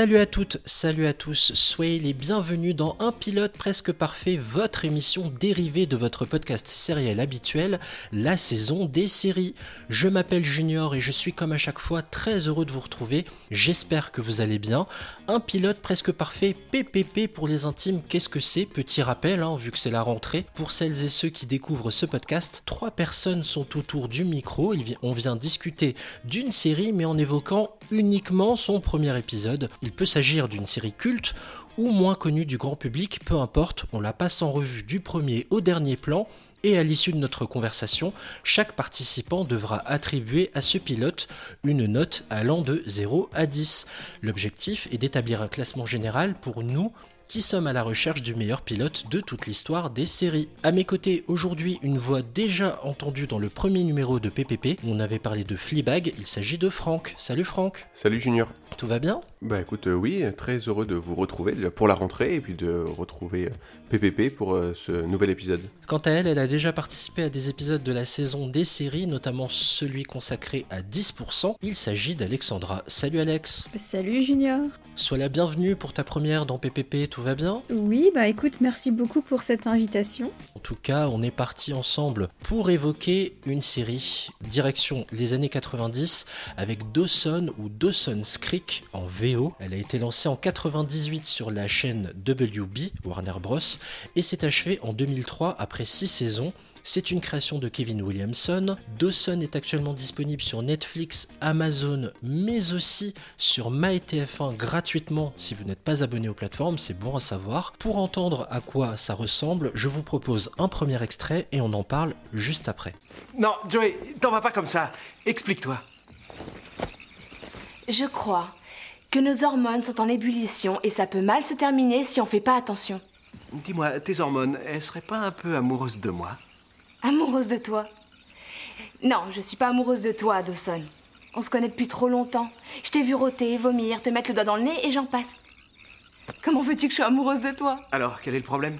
Salut à toutes, salut à tous, soyez les bienvenus dans Un pilote presque parfait, votre émission dérivée de votre podcast sériel habituel, la saison des séries. Je m'appelle Junior et je suis comme à chaque fois très heureux de vous retrouver, j'espère que vous allez bien. Un pilote presque parfait, PPP pour les intimes, qu'est-ce que c'est? Petit rappel, hein, vu que c'est la rentrée, pour celles et ceux qui découvrent ce podcast, trois personnes sont autour du micro, on vient discuter d'une série mais en évoquant uniquement son premier épisode peut s'agir d'une série culte ou moins connue du grand public, peu importe, on la passe en revue du premier au dernier plan et à l'issue de notre conversation, chaque participant devra attribuer à ce pilote une note allant de 0 à 10. L'objectif est d'établir un classement général pour nous qui sommes à la recherche du meilleur pilote de toute l'histoire des séries. À mes côtés aujourd'hui, une voix déjà entendue dans le premier numéro de PPP. On avait parlé de Fleabag, il s'agit de Franck. Salut Franck. Salut Junior. Tout va bien Bah écoute, euh, oui, très heureux de vous retrouver déjà pour la rentrée et puis de retrouver PPP euh, pour euh, ce nouvel épisode. Quant à elle, elle a déjà participé à des épisodes de la saison des séries, notamment celui consacré à 10%. Il s'agit d'Alexandra. Salut Alex. Salut Junior. Sois la bienvenue pour ta première dans PPP, tout va bien Oui, bah écoute, merci beaucoup pour cette invitation. En tout cas, on est parti ensemble pour évoquer une série, direction les années 90, avec Dawson ou Dawson's Creek en VO. Elle a été lancée en 98 sur la chaîne WB, Warner Bros, et s'est achevée en 2003 après 6 saisons. C'est une création de Kevin Williamson. Dawson est actuellement disponible sur Netflix, Amazon, mais aussi sur MyTF1 gratuitement si vous n'êtes pas abonné aux plateformes, c'est bon à savoir. Pour entendre à quoi ça ressemble, je vous propose un premier extrait et on en parle juste après. Non, Joey, t'en vas pas comme ça. Explique-toi. Je crois que nos hormones sont en ébullition et ça peut mal se terminer si on fait pas attention. Dis-moi, tes hormones, elles seraient pas un peu amoureuses de moi? Amoureuse de toi? Non, je suis pas amoureuse de toi, Dawson. On se connaît depuis trop longtemps. Je t'ai vu rôter, vomir, te mettre le doigt dans le nez et j'en passe. Comment veux-tu que je sois amoureuse de toi? Alors, quel est le problème?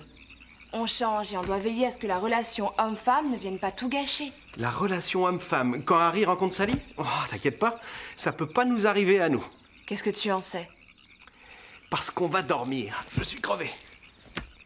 On change et on doit veiller à ce que la relation homme-femme ne vienne pas tout gâcher. La relation homme-femme, quand Harry rencontre Sally Oh, t'inquiète pas, ça peut pas nous arriver à nous. Qu'est-ce que tu en sais? Parce qu'on va dormir. Je suis crevé.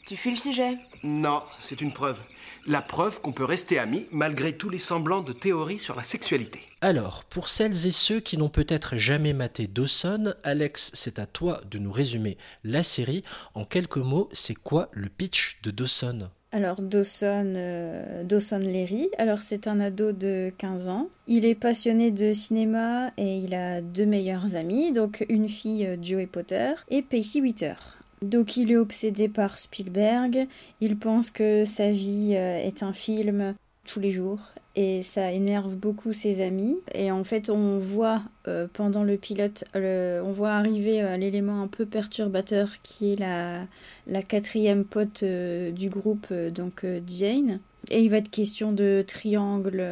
Tu fuis le sujet Non, c'est une preuve la preuve qu'on peut rester amis malgré tous les semblants de théories sur la sexualité. Alors, pour celles et ceux qui n'ont peut-être jamais maté Dawson, Alex, c'est à toi de nous résumer la série. En quelques mots, c'est quoi le pitch de Dawson? Alors Dawson, euh, Dawson Leary, alors c'est un ado de 15 ans. Il est passionné de cinéma et il a deux meilleurs amis, donc une fille euh, Joey Potter et Pacey Witter. Donc il est obsédé par Spielberg, il pense que sa vie euh, est un film tous les jours et ça énerve beaucoup ses amis. Et en fait on voit euh, pendant le pilote, on voit arriver euh, l'élément un peu perturbateur qui est la, la quatrième pote du groupe, donc Jane. Et il va être question de triangles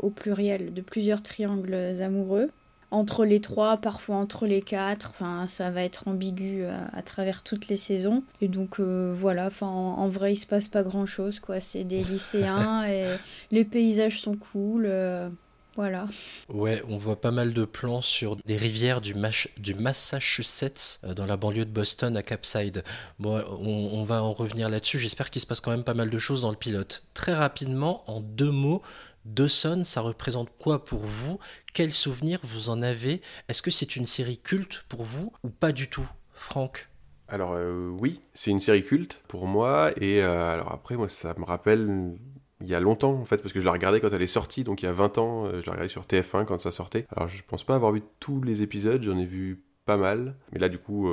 au pluriel, de plusieurs triangles amoureux entre les trois, parfois entre les quatre. Enfin, ça va être ambigu à, travers toutes les saisons. Et donc euh, voilà. Enfin, en, vrai, il se passe pas grand chose, quoi. C'est des lycéens et les paysages sont cool. Euh, voilà. Ouais, on voit pas mal de plans sur des rivières du, du Massachusetts, euh, dans la banlieue de Boston, à Capside. Bon, on, on va en revenir là-dessus. J'espère qu'il se passe quand même pas mal de choses dans le pilote. Très rapidement, en deux mots, Dawson, ça représente quoi pour vous? Quels souvenirs vous en avez? Est-ce que c'est une série culte pour vous ou pas du tout Franck? Alors euh, oui, c'est une série culte pour moi et euh, alors après moi ça me rappelle il y a longtemps en fait parce que je la regardais quand elle est sortie donc il y a 20 ans, euh, je la regardais sur TF1 quand ça sortait. Alors je pense pas avoir vu tous les épisodes, j'en ai vu pas mal. Mais là du coup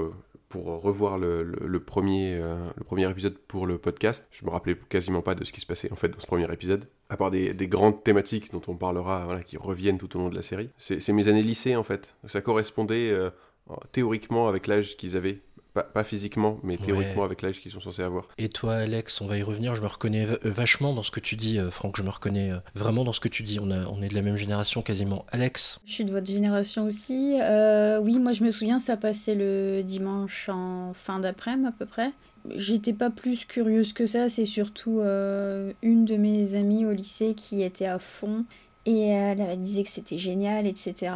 pour revoir le, premier, le premier épisode pour le podcast, je me rappelais quasiment pas de ce qui se passait en fait dans ce premier épisode, à part des, grandes thématiques dont on parlera, voilà, qui reviennent tout au long de la série. C'est mes années lycée en fait. Ça correspondait euh, théoriquement avec l'âge qu'ils avaient pas, physiquement, mais théoriquement avec l'âge qu'ils sont censés avoir. Et toi, Alex, on va y revenir. Je me reconnais euh, vachement dans ce que tu dis, euh, Franck. Je me reconnais euh, vraiment dans ce que tu dis. On, a, on est de la même génération quasiment. Alex? Je suis de votre génération aussi. oui, moi je me souviens, ça passait le dimanche en fin d'après-midi à peu près. J'étais pas plus curieuse que ça. C'est surtout une de mes amies au lycée qui était à fond et elle, disait que c'était génial, etc.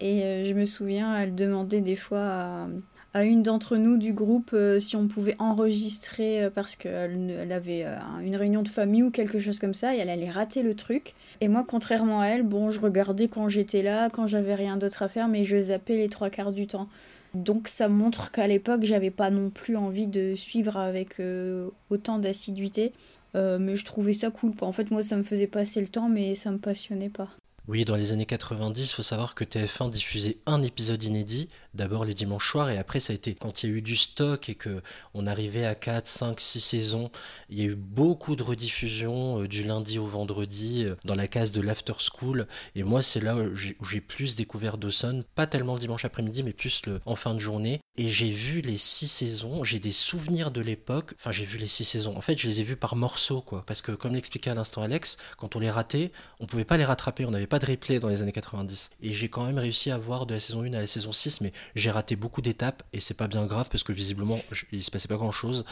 Et je me souviens, elle demandait des fois à, une d'entre nous du groupe euh, si on pouvait enregistrer euh, parce qu'elle elle avait euh, une réunion de famille ou quelque chose comme ça et elle allait rater le truc. Et moi, contrairement à elle, bon, je regardais quand j'étais là, quand j'avais rien d'autre à faire, mais je zappais les trois quarts du temps. Donc ça montre qu'à l'époque, j'avais pas non plus envie de suivre avec autant d'assiduité. mais je trouvais ça cool. En fait, moi, ça me faisait passer le temps, mais ça me passionnait pas. Oui, dans les années 90, il faut savoir que TF1 diffusait un épisode inédit, d'abord les dimanches soirs, et après ça a été quand il y a eu du stock et que on arrivait à 4, 5, 6 saisons, il y a eu beaucoup de rediffusions euh, du lundi au vendredi euh, dans la case de l'after school, et moi c'est là où j'ai plus découvert Dawson, pas tellement le dimanche après-midi, mais plus le, en fin de journée, et j'ai vu les 6 saisons, j'ai des souvenirs de l'époque, enfin j'ai vu les 6 saisons, en fait je les ai vus par morceaux, quoi, parce que comme l'expliquait à l'instant Alex, quand on les ratait, on pouvait pas les rattraper, on n'avait pas de replay dans les années 90. Et j'ai quand même réussi à voir de la saison 1 à la saison 6, mais j'ai raté beaucoup d'étapes et c'est pas bien grave parce que visiblement il se passait pas grand chose.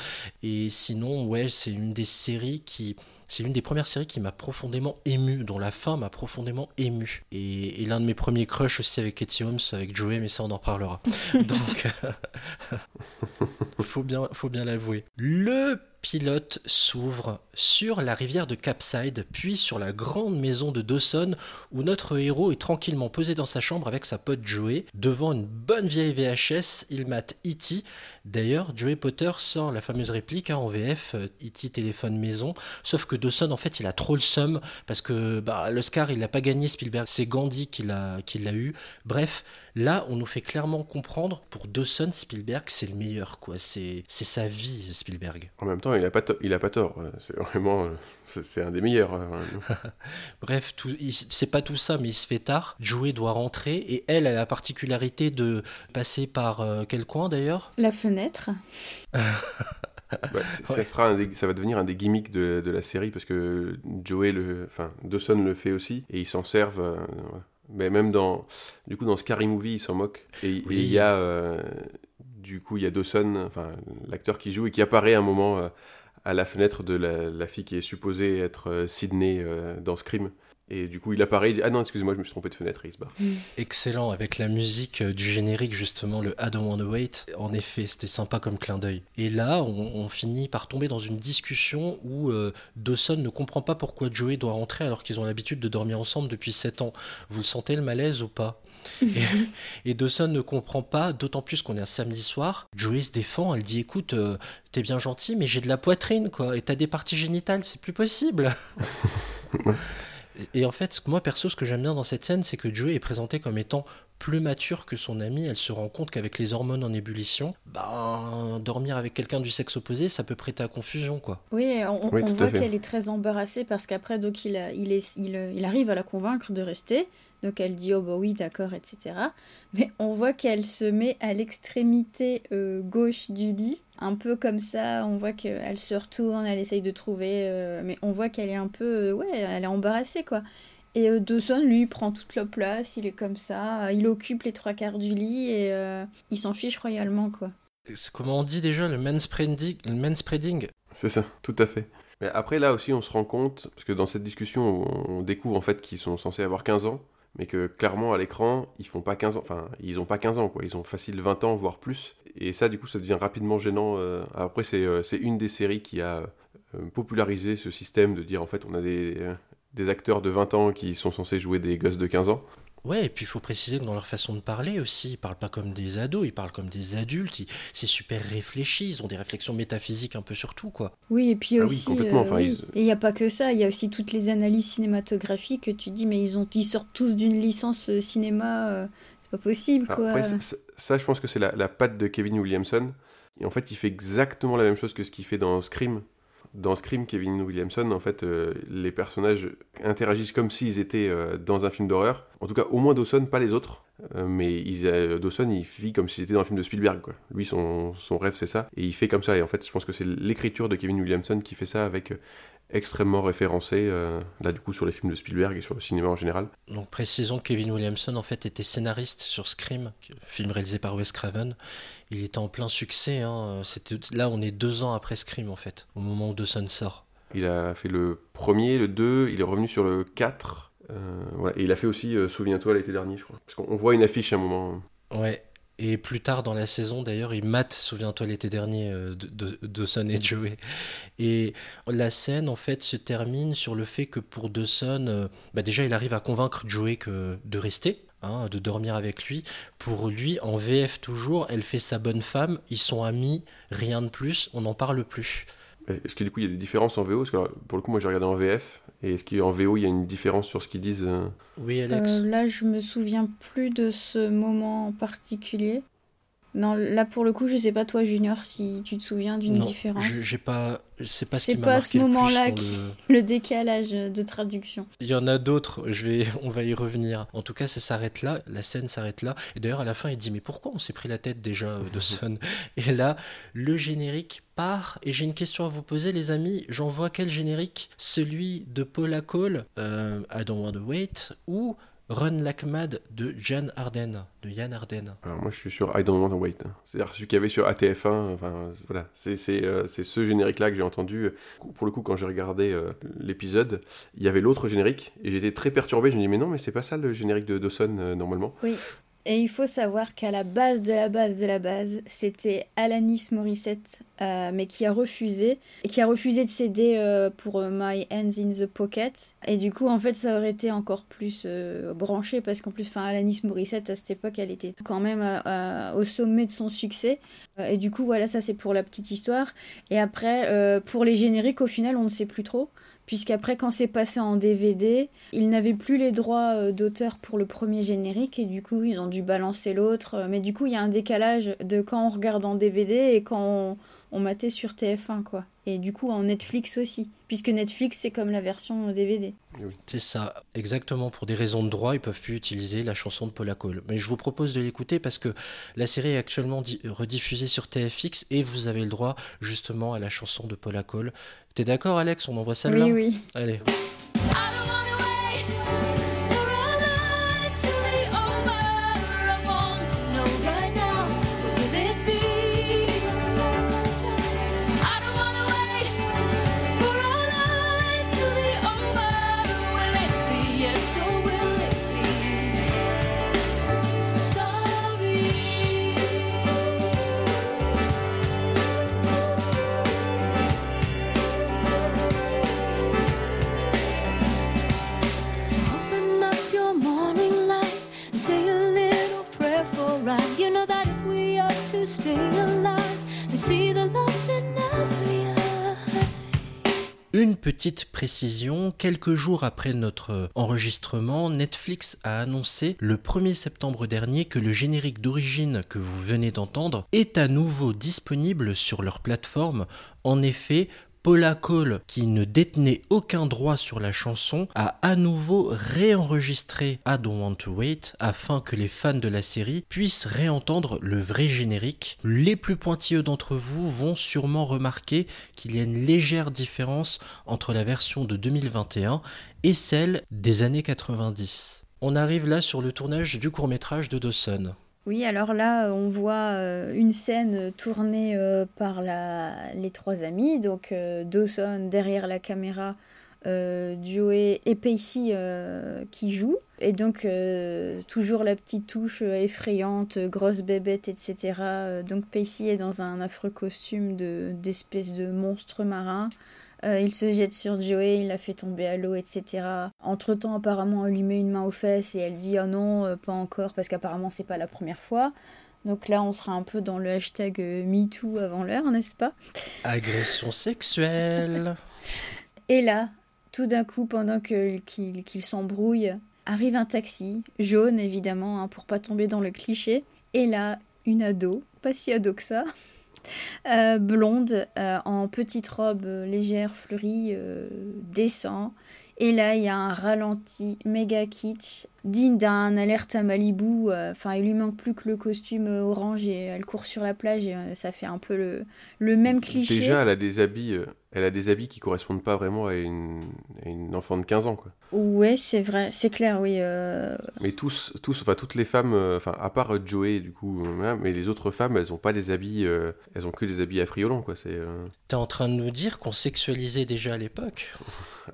Et sinon, ouais, c'est une des séries qui. C'est une des premières séries qui m'a profondément ému, dont la fin m'a profondément ému. Et, l'un de mes premiers crushs aussi avec Katie Holmes, avec Joey, mais ça on en parlera. Donc, faut bien, faut bien l'avouer. Le pilote s'ouvre sur la rivière de Capside, puis sur la grande maison de Dawson, où notre héros est tranquillement posé dans sa chambre avec sa pote Joey. Devant une bonne vieille VHS, il mate E.T. D'ailleurs, Joey Potter sort la fameuse réplique hein, en VF, E.T. téléphone maison, sauf que Dawson, en fait, il a trop le seum, parce que bah, l'Oscar, il l'a pas gagné, Spielberg, c'est Gandhi qui l'a eu. Bref, Là, on nous fait clairement comprendre, pour Dawson, Spielberg, c'est le meilleur, quoi. C'est sa vie, Spielberg. En même temps, il a pas, il a pas tort. C'est vraiment, euh, c'est un des meilleurs. Hein. Bref, c'est pas tout ça, mais il se fait tard. Joey doit rentrer et elle a la particularité de passer par euh, quel coin d'ailleurs? La fenêtre. Bah, ça, sera ça va devenir un des gimmicks de, la série parce que Joey, le, enfin Dawson le fait aussi et ils s'en servent. Euh, mais même dans, du coup, dans Scary Movie, il s'en moque. Et il y a, euh, du coup, il y a Dawson, enfin, l'acteur qui joue et qui apparaît à un moment euh, à la fenêtre de la, fille qui est supposée être euh, Sydney dans Scream. Et du coup, il apparaît, il dit Ah non, excusez-moi, je me suis trompé de fenêtre, et il se barre. Mm. Excellent, avec la musique euh, du générique, justement, le I Don't Wanna Wait. En effet, c'était sympa comme clin d'œil. Et là, on, finit par tomber dans une discussion où euh, Dawson ne comprend pas pourquoi Joey doit rentrer alors qu'ils ont l'habitude de dormir ensemble depuis 7 ans. Vous le sentez le malaise ou pas? Et, Dawson ne comprend pas, d'autant plus qu'on est un samedi soir. Joey se défend, elle dit écoute, euh, t'es bien gentil, mais j'ai de la poitrine, quoi, et t'as des parties génitales, c'est plus possible. Et en fait, moi perso, ce que j'aime bien dans cette scène, c'est que Joey est présenté comme étant plus mature que son ami. Elle se rend compte qu'avec les hormones en ébullition, ben, dormir avec quelqu'un du sexe opposé, ça peut prêter à confusion, quoi. Oui, on, voit qu'elle est très embarrassée parce qu'après, donc, il, il, est, il, arrive à la convaincre de rester. Donc elle dit oh bah oui d'accord etc. Mais on voit qu'elle se met à l'extrémité euh, gauche du lit, un peu comme ça. On voit qu'elle se retourne, elle essaye de trouver, euh, mais on voit qu'elle est un peu euh, ouais, elle est embarrassée quoi. Et Dawson lui prend toute la place, il est comme ça, il occupe les trois quarts du lit et il s'en fiche royalement quoi. C'est comment on dit déjà le manspreading, le manspreading? C'est ça, tout à fait. Mais après là aussi on se rend compte, parce que dans cette discussion on découvre en fait qu'ils sont censés avoir 15 ans, mais que clairement à l'écran, ils font pas 15 ans, enfin, ils ont pas 15 ans, quoi, ils ont facile 20 ans, voire plus. Et ça, du coup, ça devient rapidement gênant. Euh. Après, euh, c'est une des séries qui a euh, popularisé ce système de dire, en fait, on a des, des acteurs de 20 ans qui sont censés jouer des gosses de 15 ans. Ouais, et puis il faut préciser que dans leur façon de parler aussi, ils parlent pas comme des ados, ils parlent comme des adultes, c'est super réfléchi, ils ont des réflexions métaphysiques un peu sur tout, quoi. Oui, et puis ah aussi, euh, et il n'y a pas que ça, il y a aussi toutes les analyses cinématographiques que tu dis, mais ils, ont, ils sortent tous d'une licence euh, cinéma, euh, c'est pas possible, quoi. Après, ça, je pense que c'est la, la patte de Kevin Williamson, et en fait, il fait exactement la même chose que ce qu'il fait dans Scream, dans Scream, Kevin Williamson, en fait, euh, les personnages interagissent comme s'ils étaient euh, dans un film d'horreur. En tout cas, au moins Dawson, pas les autres. Euh, mais Dawson, il vit comme s'il était dans un film de Spielberg. Lui, son, son rêve, c'est ça. Et il fait comme ça. Et en fait, je pense que c'est l'écriture de Kevin Williamson qui fait ça avec extrêmement référencé, là du coup sur les films de Spielberg et sur le cinéma en général. Donc précisons que Kevin Williamson en fait était scénariste sur Scream, film réalisé par Wes Craven. Il était en plein succès, hein. là on est deux ans après Scream en fait, au moment où Dawson sort. Il a fait le premier, le 2, il est revenu sur le 4, euh, voilà. et il a fait aussi euh, Souviens-toi l'été dernier je crois, parce qu'on voit une affiche à un moment. Ouais, Et plus tard dans la saison, d'ailleurs, il mate, souviens-toi l'été dernier, euh, de, Dawson et Joey. Et la scène, en fait, se termine sur le fait que pour Dawson, euh, bah déjà, il arrive à convaincre Joey que, de rester. Hein, de dormir avec lui. Pour lui, en VF toujours, elle fait sa bonne femme, ils sont amis, rien de plus, on n'en parle plus. Est-ce que du coup il y a des différences en VO Parce que pour le coup, moi j'ai regardé en VF. Et est-ce qu'en VO il y a une différence sur ce qu'ils disent euh? Oui, Alex. Euh, là, je me souviens plus de ce moment en particulier. Non, là pour le coup, je sais pas toi Junior si tu te souviens d'une différence. Non, j'ai pas, c'est pas ce qui m'a marqué ce moment-là le... le... décalage de traduction. Il y en a d'autres, je vais, on va y revenir. En tout cas, ça s'arrête là, la scène s'arrête là. Et d'ailleurs, à la fin, il dit mais pourquoi on s'est pris la tête déjà euh, de Son? Et là, le générique part. Et j'ai une question à vous poser, les amis. J'envoie quel générique? Celui de Paula Cole, euh, I Don't Want to Wait, ou Run Like Mad de Jan Arden, de Yann Arden. Alors moi je suis sur I Don't Want to Wait. C'est-à-dire celui qu'il y avait sur ATF1. Enfin voilà, c'est euh, ce générique-là que j'ai entendu. Pour le coup, quand j'ai regardé euh, l'épisode, il y avait l'autre générique et j'étais très perturbé. Je me dis mais non, mais c'est pas ça le générique de Dawson euh, normalement. Oui. Et il faut savoir qu'à la base de la base de la base, c'était Alanis Morissette, euh, mais qui a refusé, et qui a refusé de céder euh, pour euh, My Hands in the Pocket. Et du coup, en fait, ça aurait été encore plus branché, parce qu'en plus, enfin, Alanis Morissette, à cette époque, elle était quand même au sommet de son succès. et du coup, voilà, ça c'est pour la petite histoire. Et après, pour les génériques, au final, on ne sait plus trop puisqu'après quand c'est passé en DVD, ils n'avaient plus les droits euh, d'auteur pour le premier générique et du coup ils ont dû balancer l'autre. Mais du coup il y a un décalage de quand on regarde en DVD et quand on, on matait sur TF1 quoi. Et du coup en Netflix aussi, puisque Netflix c'est comme la version DVD. C'est ça, exactement. Pour des raisons de droit, ils peuvent plus utiliser la chanson de Paula Cole. Mais je vous propose de l'écouter parce que la série est actuellement rediffusée sur TFX et vous avez le droit justement à la chanson de Paula Cole. T'es d'accord Alex? On envoie celle-là Oui, oui. Allez. Une petite précision, quelques jours après notre enregistrement, Netflix a annoncé le 1er septembre dernier que le générique d'origine que vous venez d'entendre est à nouveau disponible sur leur plateforme. En effet, Paula Cole, qui ne détenait aucun droit sur la chanson, a à nouveau réenregistré I Don't Want to Wait afin que les fans de la série puissent réentendre le vrai générique. Les plus pointilleux d'entre vous vont sûrement remarquer qu'il y a une légère différence entre la version de 2021 et celle des années 90. On arrive là sur le tournage du court métrage de Dawson. Oui, alors là, on voit euh, une scène tournée euh, par les trois amis, donc euh, Dawson derrière la caméra, Joey et Pacey qui jouent. Et donc, toujours la petite touche effrayante, grosse bébête, etc. Donc, Pacey est dans un affreux costume d'espèce de monstre marin. Euh, il se jette sur Joey, il la fait tomber à l'eau, etc. Entre temps, apparemment, elle lui met une main aux fesses et elle dit oh non, euh, pas encore, parce qu'apparemment, c'est pas la première fois. Donc là, on sera un peu dans le hashtag euh, MeToo avant l'heure, n'est-ce pas? Agression sexuelle. et là, tout d'un coup, pendant qu'il s'embrouille, arrive un taxi, jaune évidemment, hein, pour pas tomber dans le cliché. Et là, une ado, pas si ado que ça, euh, blonde, euh, en petite robe euh, légère, fleurie, descend. Et là, il y a un ralenti méga kitsch, digne d'un alerte à Malibu. Enfin, il lui manque plus que le costume orange et elle court sur la plage et ça fait un peu le, le même cliché. Déjà, elle a des habits elle a des habits qui correspondent pas vraiment à une, enfant de 15 ans, quoi. Ouais, c'est vrai, c'est clair, oui. Euh. Mais tous, tous, enfin toutes les femmes, euh, enfin à part Joey du coup, mais les autres femmes, elles ont pas des habits, euh, elles ont que des habits affriolants, quoi. C'est. T'es en train de nous dire qu'on sexualisait déjà à l'époque?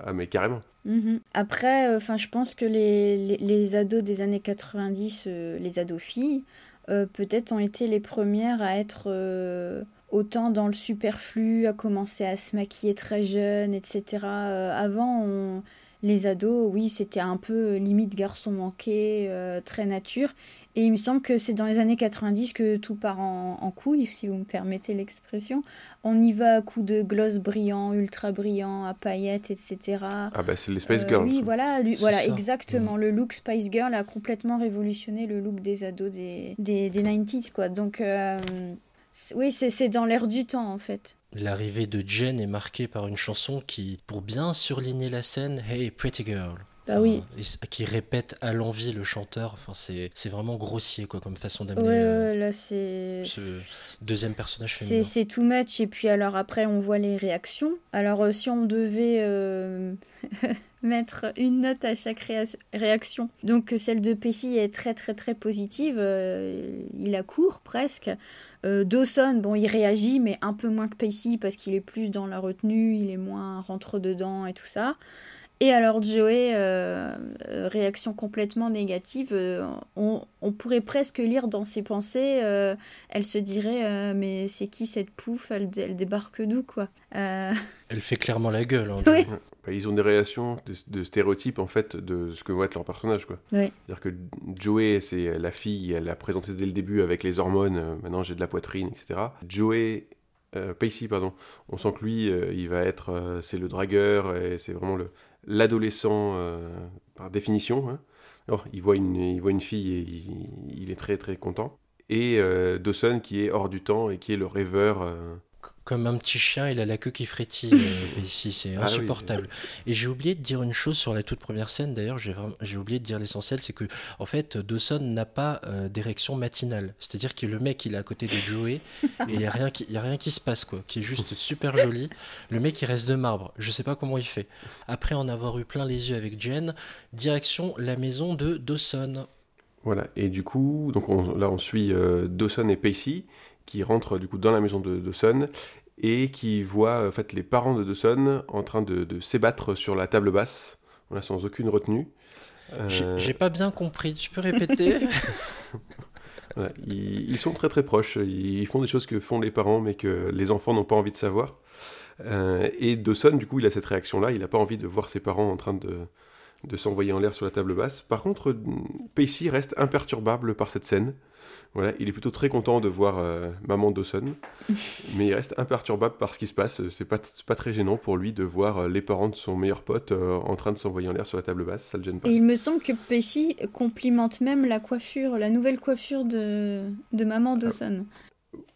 Ah mais carrément. Mhm. Après, enfin, je pense que les, les, les, ados des années 90, les ados filles, peut-être ont été les premières à être autant dans le superflu, à commencer à se maquiller très jeune, etc. avant, les ados, oui, c'était un peu limite garçon manqué, très nature. Et il me semble que c'est dans les années 90 que tout part en, couille, si vous me permettez l'expression. On y va à coups de gloss brillant, ultra brillant, à paillettes, etc. Ah bah c'est les Spice Girls. oui, voilà, voilà exactement. Mm. Le look Spice Girl a complètement révolutionné le look des ados des, des, 90s, quoi. Donc, euh, oui, c'est dans l'air du temps, en fait. L'arrivée de Jen est marquée par une chanson qui, pour bien surligner la scène, Hey Pretty Girl. Bah oui. qui répète à l'envie le chanteur. Enfin, c'est vraiment grossier quoi, comme façon d'amener ouais, euh, là, c'est... ce deuxième personnage féminin. C'est too much. Et puis alors après, on voit les réactions. Alors euh, si on devait euh, mettre une note à chaque réaction, donc celle de Pessy est très très très positive. il a court presque. Dawson, bon, il réagit, mais un peu moins que Pacey parce qu'il est plus dans la retenue, il est moins rentre dedans et tout ça. Et alors Joey, euh, euh, réaction complètement négative, euh, on, pourrait presque lire dans ses pensées, elle se dirait mais c'est qui cette pouffe elle, débarque d'où quoi Elle fait clairement la gueule. Hein, ils ont des réactions de, stéréotypes en fait de ce que vont être leurs personnages quoi. C'est-à-dire que Joey c'est la fille, elle a présenté dès le début avec les hormones, maintenant j'ai de la poitrine, etc. Joey Pacey, pardon. On sent que lui, il va être, c'est le dragueur et c'est vraiment le, l'adolescent euh, par définition. Hein. il, voit une, il voit une fille et il, est très très content. Et euh, Dawson qui est hors du temps et qui est le rêveur euh, comme un petit chien, il a la queue qui frétille euh, ici, c'est ah insupportable. et j'ai oublié de dire une chose sur la toute première scène, d'ailleurs, j'ai oublié de dire l'essentiel, c'est que en fait, Dawson n'a pas euh, d'érection matinale. C'est-à-dire que le mec, il est à côté de Joey, et il n'y a, rien qui, a rien qui se passe, quoi, qui est juste super joli. Le mec, il reste de marbre. Je sais pas comment il fait. Après en avoir eu plein les yeux avec Jen, direction la maison de Dawson. Voilà, et du coup, donc là on suit euh, Dawson et Pacey, qui rentre du coup dans la maison de Dawson et qui voit en fait les parents de Dawson en train de, de s'ébattre sur la table basse, voilà, sans aucune retenue. Euh, j'ai pas bien compris, tu peux répéter? Ils, sont très très proches, ils font des choses que font les parents mais que les enfants n'ont pas envie de savoir. Euh, et Dawson, du coup, il a cette réaction-là, il n'a pas envie de voir ses parents en train de, de s'envoyer en l'air sur la table basse. Par contre, Pacey reste imperturbable par cette scène. Voilà, il est plutôt très content de voir euh, maman Dawson, mais il reste imperturbable par ce qui se passe. C'est pas, pas très gênant pour lui de voir euh, les parents de son meilleur pote euh, en train de s'envoyer en l'air sur la table basse, ça le gêne pas. Et il me semble que Pacey complimente même la coiffure, la nouvelle coiffure de, de maman Dawson.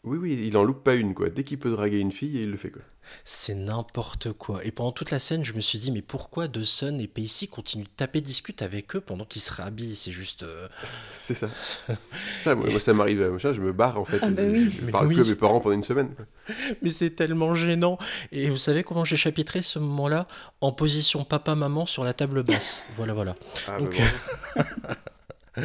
Oui, oui, il en loupe pas une, quoi. Dès qu'il peut draguer une fille, il le fait, quoi. C'est n'importe quoi. Et pendant toute la scène, je me suis dit, mais pourquoi Dawson et Pacey continuent de taper discute avec eux pendant qu'ils se rhabillent? C'est juste. Euh, c'est ça. ça. Moi, ça m'arrive à je me barre, en fait. Ah bah je, parle que à mes parents pendant une semaine. Mais c'est tellement gênant. Et vous savez comment j'ai chapitré ce moment-là? En position papa-maman sur la table basse. voilà, voilà. Ah, Donc... Bah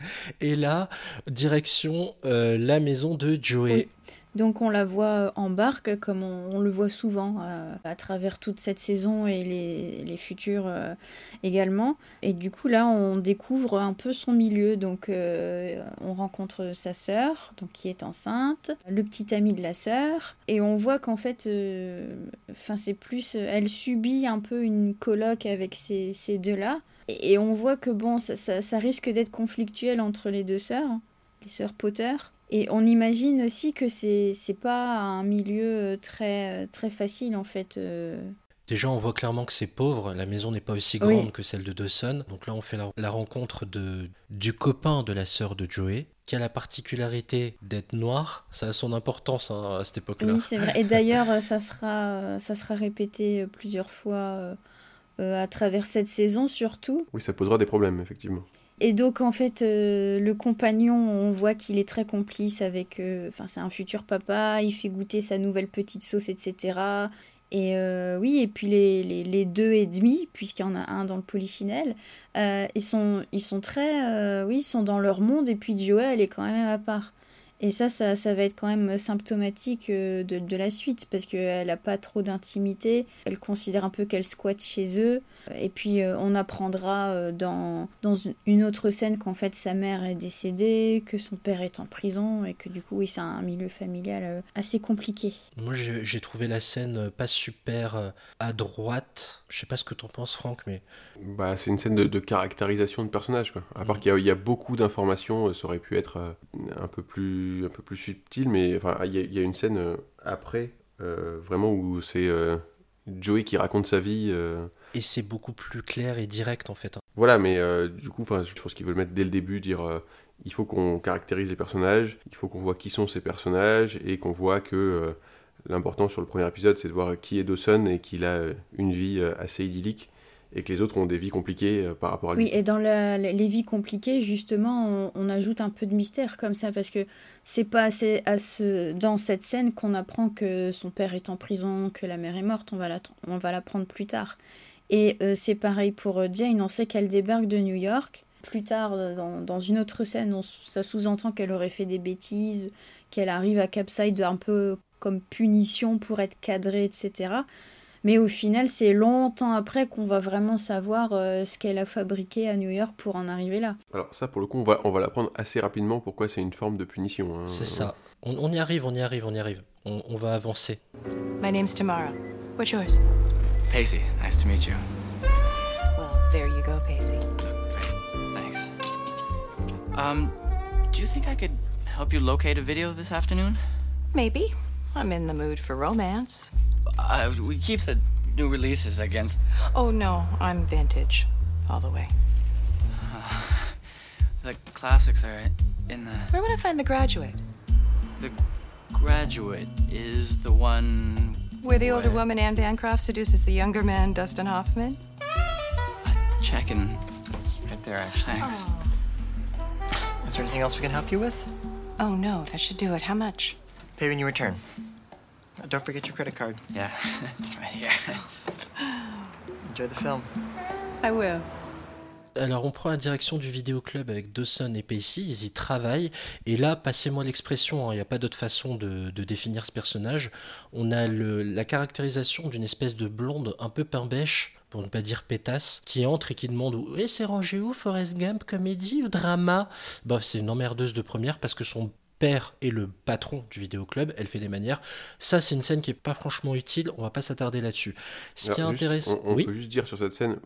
Et là, direction euh, la maison de Joey. Donc on la voit en barque, comme on, le voit souvent euh, à travers toute cette saison et les, euh, également. Et du coup là, on découvre un peu son milieu. Donc on rencontre sa sœur, donc qui est enceinte, le petit ami de la sœur, et on voit qu'en fait, enfin c'est plus, elle subit un peu une colloque avec ces, ces deux-là. Et, on voit que bon, ça, risque d'être conflictuel entre les deux sœurs, les sœurs Potter. Et on imagine aussi que c'est pas un milieu très très facile en fait. Euh. Déjà, on voit clairement que c'est pauvre. La maison n'est pas aussi grande que celle de Dawson. Donc là, on fait la, rencontre de, du copain de la sœur de Joey, qui a la particularité d'être noir. Ça a son importance hein, à cette époque-là. Oui, c'est vrai. Et d'ailleurs, ça sera, ça sera répété plusieurs fois euh, à travers cette saison surtout. Oui, ça posera des problèmes, effectivement. Et donc, en fait, euh, le compagnon, on voit qu'il est très complice avec. Euh, enfin, c'est un futur papa, il fait goûter sa nouvelle petite sauce, etc. Et oui, et puis les, les, les, deux et demi, puisqu'il y en a un dans le polychinelle, ils, sont, ils sont très. oui, ils sont dans leur monde, et puis elle est quand même à part. Et ça, ça, ça, va être quand même symptomatique euh, de, de la suite, parce qu'elle n'a pas trop d'intimité, elle considère un peu qu'elle squatte chez eux, et puis euh, on apprendra euh, dans, dans une autre scène qu'en fait sa mère est décédée, que son père est en prison, et que du coup, oui, c'est un milieu familial assez compliqué. Moi, j'ai trouvé la scène pas super à droite. Je sais pas ce que t'en penses, Franck, mais... Bah, c'est une scène de, caractérisation de personnage, quoi. À part mm. qu'il y, y, a beaucoup d'informations, ça aurait pu être un peu plus un peu plus subtil, mais enfin, il y, a une scène euh, après, euh, vraiment où c'est euh, Joey qui raconte sa vie. Et c'est beaucoup plus clair et direct en fait. Hein. Voilà, mais du coup, je pense qu'ils veulent mettre dès le début, dire il faut qu'on caractérise les personnages, il faut qu'on voit qui sont ces personnages et qu'on voit que l'important sur le premier épisode, c'est de voir qui est Dawson et qu'il a une vie assez idyllique et que les autres ont des vies compliquées euh, par rapport à lui. Oui, et dans les vies compliquées, justement, on, ajoute un peu de mystère comme ça, parce que c'est pas assez à ce, dans cette scène qu'on apprend que son père est en prison, que la mère est morte, on va l'apprendre plus tard. Et euh, c'est pareil pour euh, Jane, on sait qu'elle débarque de New York. Plus tard, dans, dans une autre scène, ça sous-entend qu'elle aurait fait des bêtises, qu'elle arrive à Capside un peu comme punition pour être cadrée, etc. Mais au final, c'est longtemps après qu'on va vraiment savoir euh, ce qu'elle a fabriqué à New York pour en arriver là. Alors ça, pour le coup, on va, on va l'apprendre assez rapidement pourquoi c'est une forme de punition. Hein. C'est ça. On, y arrive, on y arrive, on y arrive. On, on va avancer. My name's Tamara. What's yours? Pacey. Nice to meet you. Well, there you go, Pacey. Thanks. Um, do you think I could help you locate a video this afternoon? Maybe. I'm in the mood for romance. Uh, we keep the new releases against. Oh no, I'm vintage, all the way. Uh, the classics are in the. Where would I find The Graduate? The Graduate is the one. Where the older woman Anne Bancroft seduces the younger man Dustin Hoffman. Uh, checking. It's right there, Ash. Thanks. Oh. Is there anything else we can help you with? Oh no, that should do it. How much? Pay when you return. Don't forget your credit card. Yeah, right here. Enjoy the film. I will. Alors on prend la direction du vidéoclub avec Dawson et Pacey, ils y travaillent, et là, passez-moi l'expression, hein, il n'y a pas d'autre façon de, définir ce personnage, on a la caractérisation d'une espèce de blonde un peu pain bêche, pour ne pas dire pétasse, qui entre et qui demande où eh, c'est rangé où Forrest Gump, comédie ou drama? Bah c'est une emmerdeuse de première parce que son père et le patron du vidéoclub, elle fait des manières. Ça, c'est une scène qui est pas franchement utile, on va pas s'attarder là-dessus. Ce qui est intéressant. On, peut juste dire sur cette scène,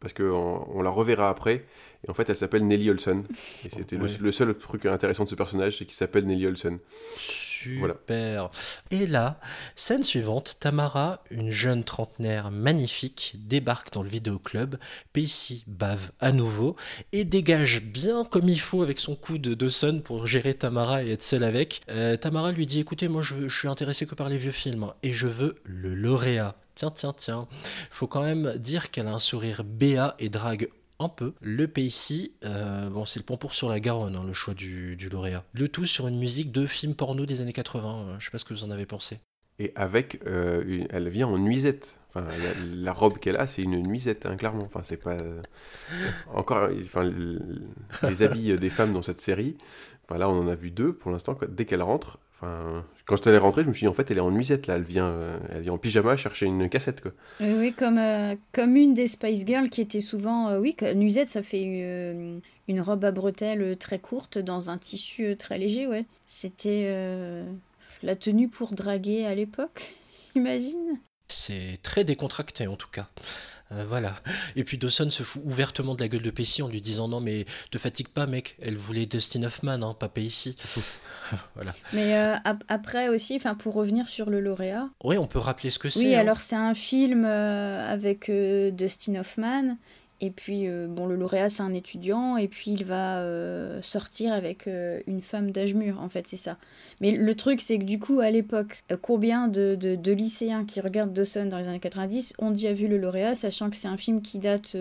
parce qu'on on la reverra après, et en fait, elle s'appelle Nelly Olson. Et c'était le, seul truc intéressant de ce personnage, c'est qu'il s'appelle Nelly Olson. Super. Et là, scène suivante, Tamara, une jeune trentenaire magnifique, débarque dans le vidéoclub. Pacey bave à nouveau et dégage bien comme il faut avec son coup de Dawson pour gérer Tamara et être seule avec. Euh, Tamara lui dit écoutez, moi je, suis intéressé que par les vieux films et je veux le lauréat. Tiens, tiens, tiens. Faut quand même dire qu'elle a un sourire béat et drague un peu. Le Pacey, euh, bon, c'est le pour sur la Garonne, hein, le choix du, lauréat. Le tout sur une musique de film porno des années 80. Euh, je sais pas ce que vous en avez pensé. Et avec, euh, elle vient en nuisette. La, robe qu'elle a, c'est une nuisette, hein, clairement. Enfin, c'est pas encore. Enfin, les habits des femmes dans cette série. Enfin, là, on en a vu deux pour l'instant. Dès qu'elle rentre, Enfin, quand elle est rentrée, je me suis dit, en fait, elle est en nuisette, là. Elle vient, euh, elle vient en pyjama chercher une cassette, quoi. Oui, comme, euh, comme une des Spice Girls qui était souvent... Euh, oui, nuisette, ça fait une robe à bretelles très courte dans un tissu très léger, ouais. C'était la tenue pour draguer à l'époque, j'imagine. C'est très décontracté, en tout cas. Euh, voilà. Et puis Dawson se fout ouvertement de la gueule de Pacey en lui disant non mais te fatigue pas mec, elle voulait Dustin Hoffman, hein, pas Pacey. voilà. Mais euh, après aussi, enfin pour revenir sur le lauréat. Oui, on peut rappeler ce que c'est. Oui, hein. alors c'est un film euh, avec Dustin Hoffman et puis, euh, bon, le lauréat, c'est un étudiant, et puis il va euh, sortir avec euh, une femme d'âge mûr, en fait, c'est ça. Mais le truc, c'est que du coup, à l'époque, combien de, de, lycéens qui regardent Dawson dans les années 90 ont déjà vu le lauréat, sachant que c'est un film qui date.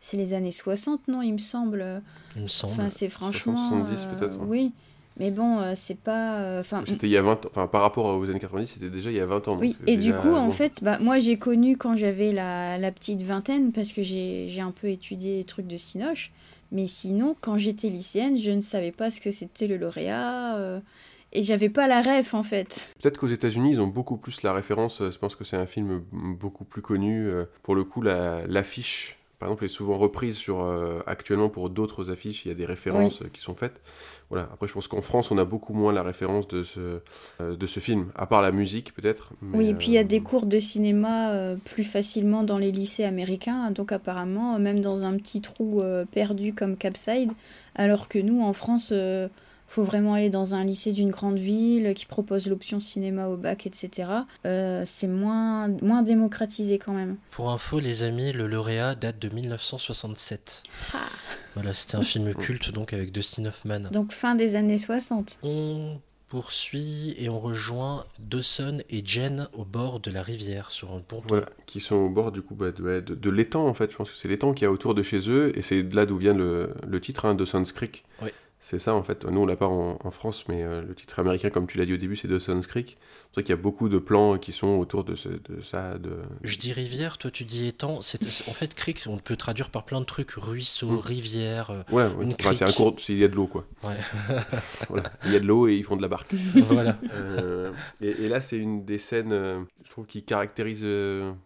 c'est les années 60, non, il me semble. Il me semble. Enfin, c'est franchement. 70 peut-être. Oui. Mais bon, euh, c'est pas. Euh, c'était il y a 20 ans. Enfin, par rapport aux années 90, c'était déjà il y a 20 ans. Oui, et du coup, en fait, bah, moi j'ai connu quand j'avais la, la, petite vingtaine, parce que j'ai un peu étudié les trucs de Sinoche. Mais sinon, quand j'étais lycéenne, je ne savais pas ce que c'était le lauréat. Euh, Et j'avais pas la ref en fait. Peut-être qu'aux États-Unis, ils ont beaucoup plus la référence. Je pense que c'est un film beaucoup plus connu. Pour le coup, la- l'affiche, par exemple, est souvent reprise sur euh, actuellement pour d'autres affiches. Il y a des références euh, qui sont faites. Voilà. Après, je pense qu'en France, on a beaucoup moins la référence de ce euh, de ce film, à part la musique peut-être. Oui, et puis il y a des cours de cinéma euh, plus facilement dans les lycées américains, donc apparemment, même dans un petit trou perdu comme Capside, alors que nous, en France, faut vraiment aller dans un lycée d'une grande ville qui propose l'option cinéma au bac, etc. Euh, c'est moins, moins démocratisé quand même. Pour info, les amis, le lauréat date de 1967. Ah. Voilà, c'était un film culte donc avec Dustin Hoffman. Donc fin des années 60. On poursuit et on rejoint Dawson et Jen au bord de la rivière sur un ponton. Voilà, qui sont au bord du coup bah, de, ouais, de- de l'étang en fait. Je pense que c'est l'étang qu'il y a autour de chez eux et c'est de là d'où vient le, le titre hein, Dawson's Creek. Oui. C'est ça en fait. Nous on l'a pas en, en France, mais euh, le titre américain, comme tu l'as dit au début, c'est Dawson's Creek. C'est vrai qu'il y a beaucoup de plans qui sont autour de, ce- de ça. De... Je dis rivière, toi tu dis étang. C'est, en fait, creek, on peut traduire par plein de trucs ruisseau, Mm. rivière. euh, Ouais, oui. Une Enfin, c'est un cours, il y a de l'eau quoi. Ouais. Voilà. Il y a de l'eau et ils font de la barque. voilà. Euh, et, et là, c'est une des scènes, euh, je trouve, qui caractérise,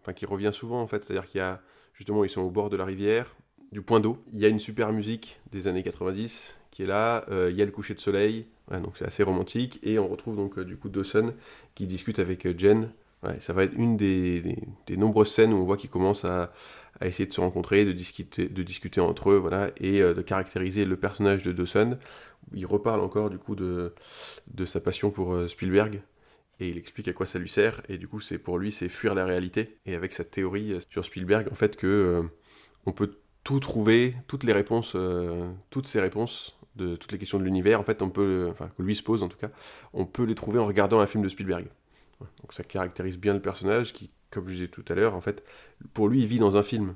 enfin, qui revient souvent en fait. C'est-à-dire qu'il y a, justement, ils sont au bord de la rivière, du point d'eau. Il y a une super musique des années 90 qui est là. euh, il y a le coucher de soleil, donc c'est assez romantique. Et on retrouve donc euh, du coup Dawson qui discute avec euh, Jen. Ça va être une des, des- des nombreuses scènes où on voit qu'ils commencent à, à essayer de se rencontrer, de discuter, de discuter entre eux, voilà, et de caractériser le personnage de Dawson. Il reparle encore du coup de, sa passion pour Spielberg et il explique à quoi ça lui sert et du coup c'est pour lui c'est fuir la réalité et avec sa théorie sur Spielberg en fait que on peut tout trouver toutes les réponses toutes ces réponses de toutes les questions de l'univers en fait on peut enfin que lui se pose en tout cas on peut les trouver en regardant un film de Spielberg donc ça caractérise bien le personnage qui comme je disais tout à l'heure en fait pour lui il vit dans un film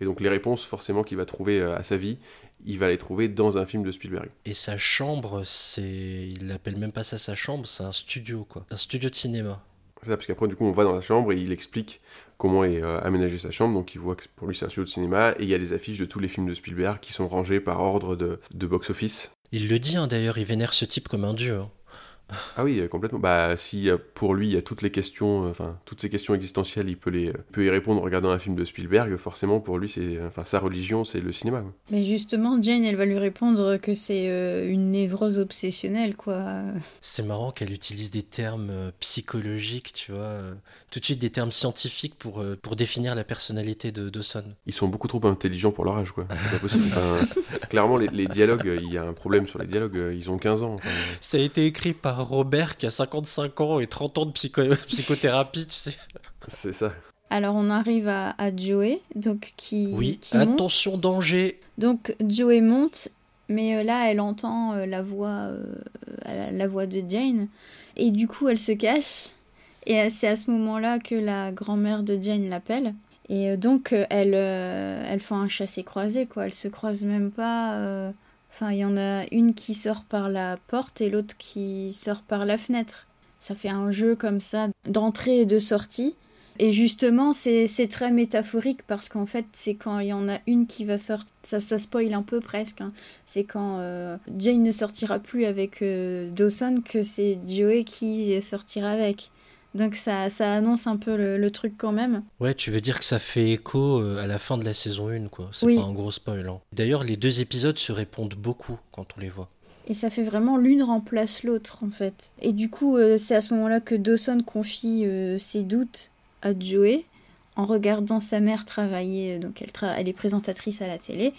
et donc les réponses forcément qu'il va trouver euh, à sa vie il va les trouver dans un film de Spielberg Et sa chambre, c'est. Il l'appelle même pas ça sa chambre, c'est un studio, quoi. Un studio de cinéma. Parce qu'après, du coup, on va dans la chambre et il explique comment est euh, aménagée sa chambre. Donc, il voit que pour lui, c'est un studio de cinéma. Et il y a des affiches de tous les films de Spielberg qui sont rangés par ordre de, de box-office. Il le dit, hein, d'ailleurs, il vénère ce type comme un dieu. hein. Ah oui, euh, complètement. Bah, si euh, pour lui, il y a toutes les questions, euh, enfin, toutes ces questions existentielles, il peut, les, peut y répondre en regardant un film de Spielberg. Forcément, pour lui, c'est, enfin, sa religion, c'est le cinéma. quoi. Mais justement, Jane, elle va lui répondre que c'est euh, une névrose obsessionnelle, quoi. C'est marrant qu'elle utilise des termes euh, psychologiques, tu vois, euh, tout de suite des termes scientifiques pour, pour définir la personnalité de Dawson. Ils sont beaucoup trop intelligents pour leur âge, quoi. C'est pas possible. Enfin, clairement, les, les dialogues, il y a un problème sur les dialogues. Ils ont 15 ans. Enfin, Ça a été écrit par Robert qui a 55 ans et 30 ans de psycho- psychothérapie, tu sais. c'est ça. Alors on arrive à, à Joey, donc qui, Oui, qui monte. attention, danger. Donc Joey monte, mais euh, là elle entend euh, la voix, euh, la, voix de Jane, et du coup elle se cache. Et euh, c'est à ce moment-là que la grand-mère de Jane l'appelle. Et donc elle, euh, elles font un chassé-croisé, quoi. Elles se croisent même pas. Enfin, il y en a une qui sort par la porte et l'autre qui sort par la fenêtre. Ça fait un jeu comme ça d'entrée et de sortie. Et justement, c'est c'est très métaphorique parce qu'en fait, c'est quand il y en a une qui va sortir, ça, ça spoil un peu presque, hein. c'est quand euh, Jane ne sortira plus avec euh, Dawson que c'est Joey qui sortira avec. Donc ça, ça annonce un peu le, le truc quand même. Ouais, tu veux dire que ça fait écho euh, à la fin de la saison 1, quoi. C'est Oui. pas un gros spoil. hein. D'ailleurs, les deux épisodes se répondent beaucoup quand on les voit. Et ça fait vraiment l'une remplace l'autre en fait. Et du coup, euh, c'est à ce moment-là que Dawson confie euh, ses doutes à Joey en regardant sa mère travailler. Donc elle, tra- elle est présentatrice à la télé.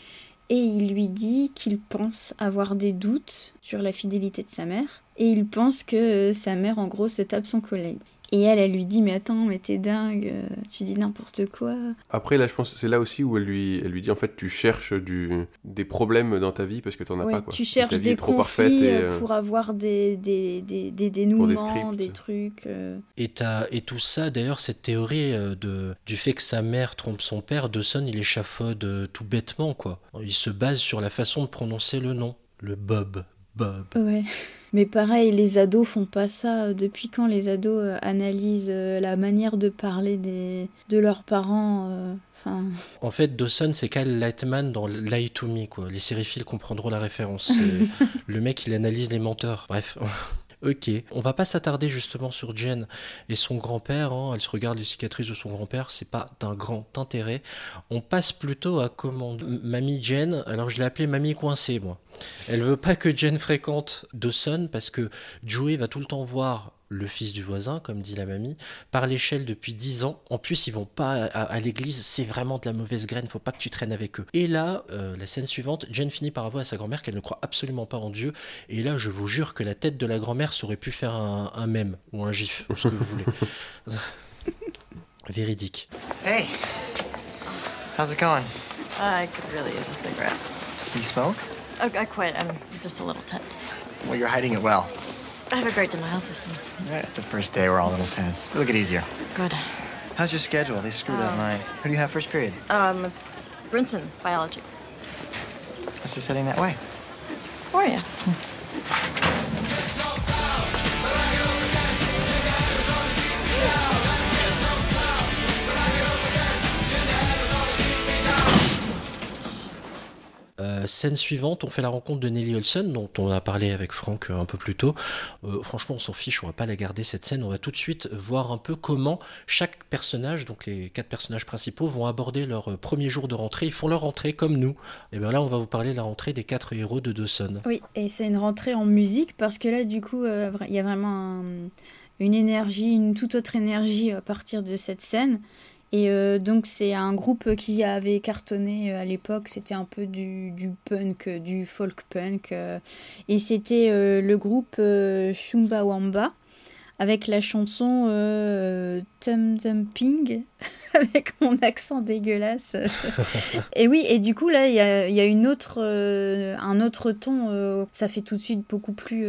Et il lui dit qu'il pense avoir des doutes sur la fidélité de sa mère. Et il pense que euh, sa mère, en gros, se tape son collègue. Et elle, elle lui dit Mais attends, mais t'es dingue, euh, tu dis n'importe quoi. Après, là, je pense que c'est là aussi où elle lui, elle lui dit en fait, tu cherches du, des problèmes dans ta vie parce que t'en as Ouais, pas. Quoi. tu cherches des trop conflits parfaite et, euh, euh, pour avoir des, des, des, des dénouements, des trucs. euh. Et, t'as- et tout ça, d'ailleurs, cette théorie de, du fait que sa mère trompe son père, Dawson, il échafaude tout bêtement, quoi. Il se base sur la façon de prononcer le nom. Le Bob. Bob. Ouais. Mais pareil, les ados font pas ça. Depuis quand les ados euh, analysent euh, la manière de parler des... de leurs parents euh, Enfin, En fait, Dawson, c'est Kyle Lightman dans Lie to Me, quoi. Les sériphiles comprendront la référence. Le mec, il analyse les menteurs. Bref. Ok, on va pas s'attarder justement sur Jen et son grand-père. hein. Elle se regarde les cicatrices de son grand-père, c'est pas d'un grand intérêt. On passe plutôt à comment Mamie Jen. Alors je l'ai appelée Mamie coincée, moi. Elle veut pas que Jen fréquente Dawson parce que Joey va tout le temps voir le fils du voisin, comme dit la mamie, par l'échelle depuis 10 ans. En plus, ils vont pas à, à l'église, c'est vraiment de la mauvaise graine, faut pas que tu traînes avec eux. Et là, euh, la scène suivante, Jen finit par avouer à sa grand-mère qu'elle ne croit absolument pas en Dieu. Et là, je vous jure que la tête de la grand-mère saurait pu faire un, un mème ou un gif, ce que vous voulez. Véridique. Hey, how's it going? I could really use a cigarette. You smoke? Oh, I quit. I'm just a little tense. Well, you're hiding it well. I have a great denial system. Yeah, it's the first day. We're all a little tense. It'll get easier. Good. How's your schedule? They screwed up mine. Who do you have first period? Um, Brinson, biology. I was just heading that way. How are you? Euh, scène suivante, on fait la rencontre de Nelly Olson, dont on a parlé avec Franck euh, un peu plus tôt. Euh, franchement, on s'en fiche, on va pas la garder cette scène. On va tout de suite voir un peu comment chaque personnage, donc les quatre personnages principaux, vont aborder leur premier jour de rentrée. Ils font leur rentrée comme nous. Et bien là, on va vous parler de la rentrée des quatre héros de Dawson. Oui, et c'est une rentrée en musique parce que là, du coup, il y a vraiment un- une énergie, une toute autre énergie à partir de cette scène. Et euh, donc, c'est un groupe qui avait cartonné euh, à l'époque. C'était un peu du, du punk, euh, du folk punk. euh, et c'était euh, le groupe euh, Chumbawamba avec la chanson Tum Tum Ping avec mon accent dégueulasse. et oui, et du coup là, il y a, il y a une autre, un autre ton. ça fait tout de suite beaucoup plus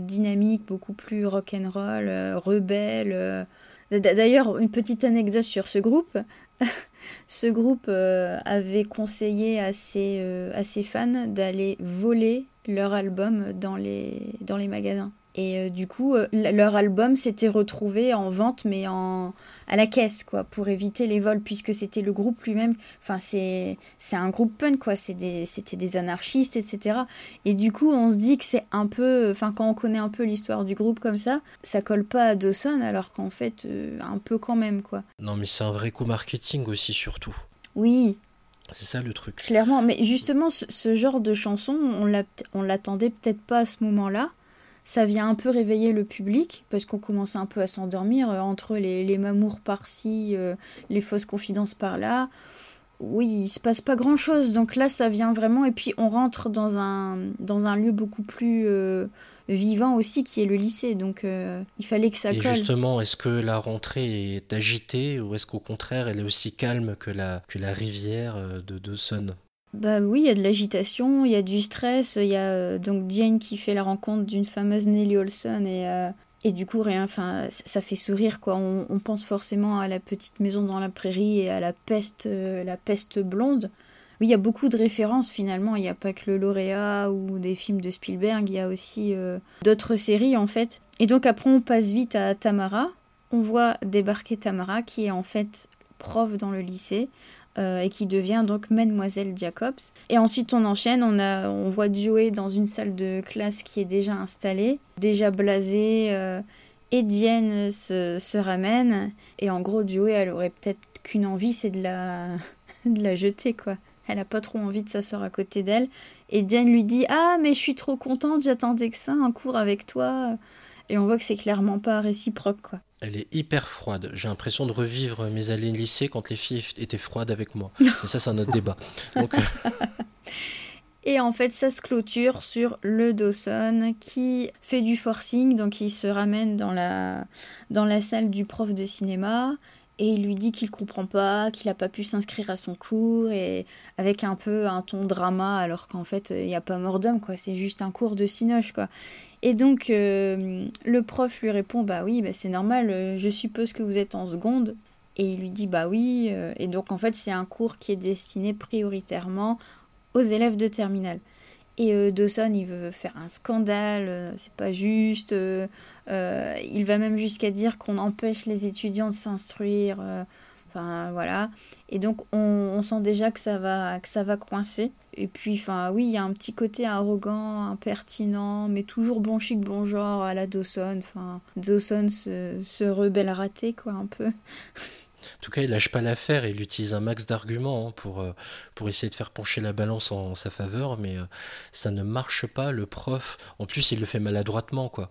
dynamique, beaucoup plus rock and roll, euh, rebelle. D'ailleurs, une petite anecdote sur ce groupe. ce groupe euh, avait conseillé à ses, euh, à ses fans d'aller voler leur album dans les magasins. Et euh, du coup, euh, leur album s'était retrouvé en vente, mais en, à la caisse, quoi, pour éviter les vols, puisque c'était le groupe lui-même. Enfin, c'est c'est un groupe punk, quoi. Des- C'était des anarchistes, etc. Et du coup, on se dit que c'est un peu. Enfin, quand on connaît un peu l'histoire du groupe comme ça, ça colle pas à Dawson, alors qu'en fait, euh, un peu quand même, quoi. Non, mais c'est un vrai coup marketing aussi, surtout. Oui, C'est ça le truc. Clairement, mais justement, ce, ce genre de chanson, on l'attendait peut-être pas à ce moment-là. Ça vient un peu réveiller le public, parce qu'on commence un peu à s'endormir euh, entre les, les mamours par-ci, euh, les fausses confidences par-là. Oui, il se passe pas grand-chose, donc là, ça vient vraiment, et puis on rentre dans un, dans un lieu beaucoup plus euh, vivant aussi, qui est le lycée, donc il fallait que ça Et colle. justement, est-ce que la rentrée est agitée ou est-ce qu'au contraire, elle est aussi calme que la, que la rivière euh, de Dawson? Bah oui, il y a de l'agitation, il y a du stress, il y a euh, donc Jane qui fait la rencontre d'une fameuse Nellie Olson et, euh, et du coup rien, enfin ça, fait sourire quoi. On, pense forcément à la petite maison dans la prairie et à la peste, euh, la peste blonde. Oui, il y a beaucoup de références finalement. Il n'y a pas que le lauréat ou des films de Spielberg, il y a aussi d'autres séries en fait. Et donc après on passe vite à Tamara. On voit débarquer Tamara qui est en fait prof dans le lycée euh, et qui devient donc Mademoiselle Jacobs. Et ensuite on enchaîne, on, a, on voit Joey dans une salle de classe qui est déjà installée, déjà blasée, euh, et Diane se, se ramène. Et en gros, Joey, elle aurait peut-être qu'une envie, c'est de la, de la jeter, quoi. Elle a pas trop envie de s'asseoir à côté d'elle. Et Diane lui dit Ah, mais je suis trop contente, j'attendais que ça, un cours avec toi. Et on voit que c'est clairement pas réciproque, quoi. Elle est hyper froide. J'ai l'impression de revivre mes années de lycée quand les filles étaient froides avec moi. Mais ça, c'est un autre débat. Donc, euh, Et en fait, ça se clôture sur le Dawson qui fait du forcing, donc il se ramène dans la, dans la salle du prof de cinéma et il lui dit qu'il comprend pas, qu'il n'a pas pu s'inscrire à son cours et avec un peu un ton drama alors qu'en fait il n'y a pas mort d'homme quoi, c'est juste un cours de cinoche quoi. Et donc euh, le prof lui répond bah oui bah c'est normal, euh, je suppose que vous êtes en seconde et il lui dit bah oui euh, et donc en fait c'est un cours qui est destiné prioritairement aux élèves de terminale. Et Dawson, il veut faire un scandale, c'est pas juste. il va même jusqu'à dire qu'on empêche les étudiants de s'instruire. Enfin voilà. Et donc on, on, sent déjà que ça va que ça va coincer. Et puis enfin oui, il y a un petit côté arrogant, impertinent, mais toujours bon chic, bon genre à la Dawson. Enfin Dawson se, se rebelle raté quoi un peu. En tout cas, il lâche pas l'affaire il utilise un max d'arguments hein, pour, euh, pour essayer de faire pencher la balance en, sa faveur, mais euh, ça ne marche pas. Le prof, en plus, il le fait maladroitement, quoi.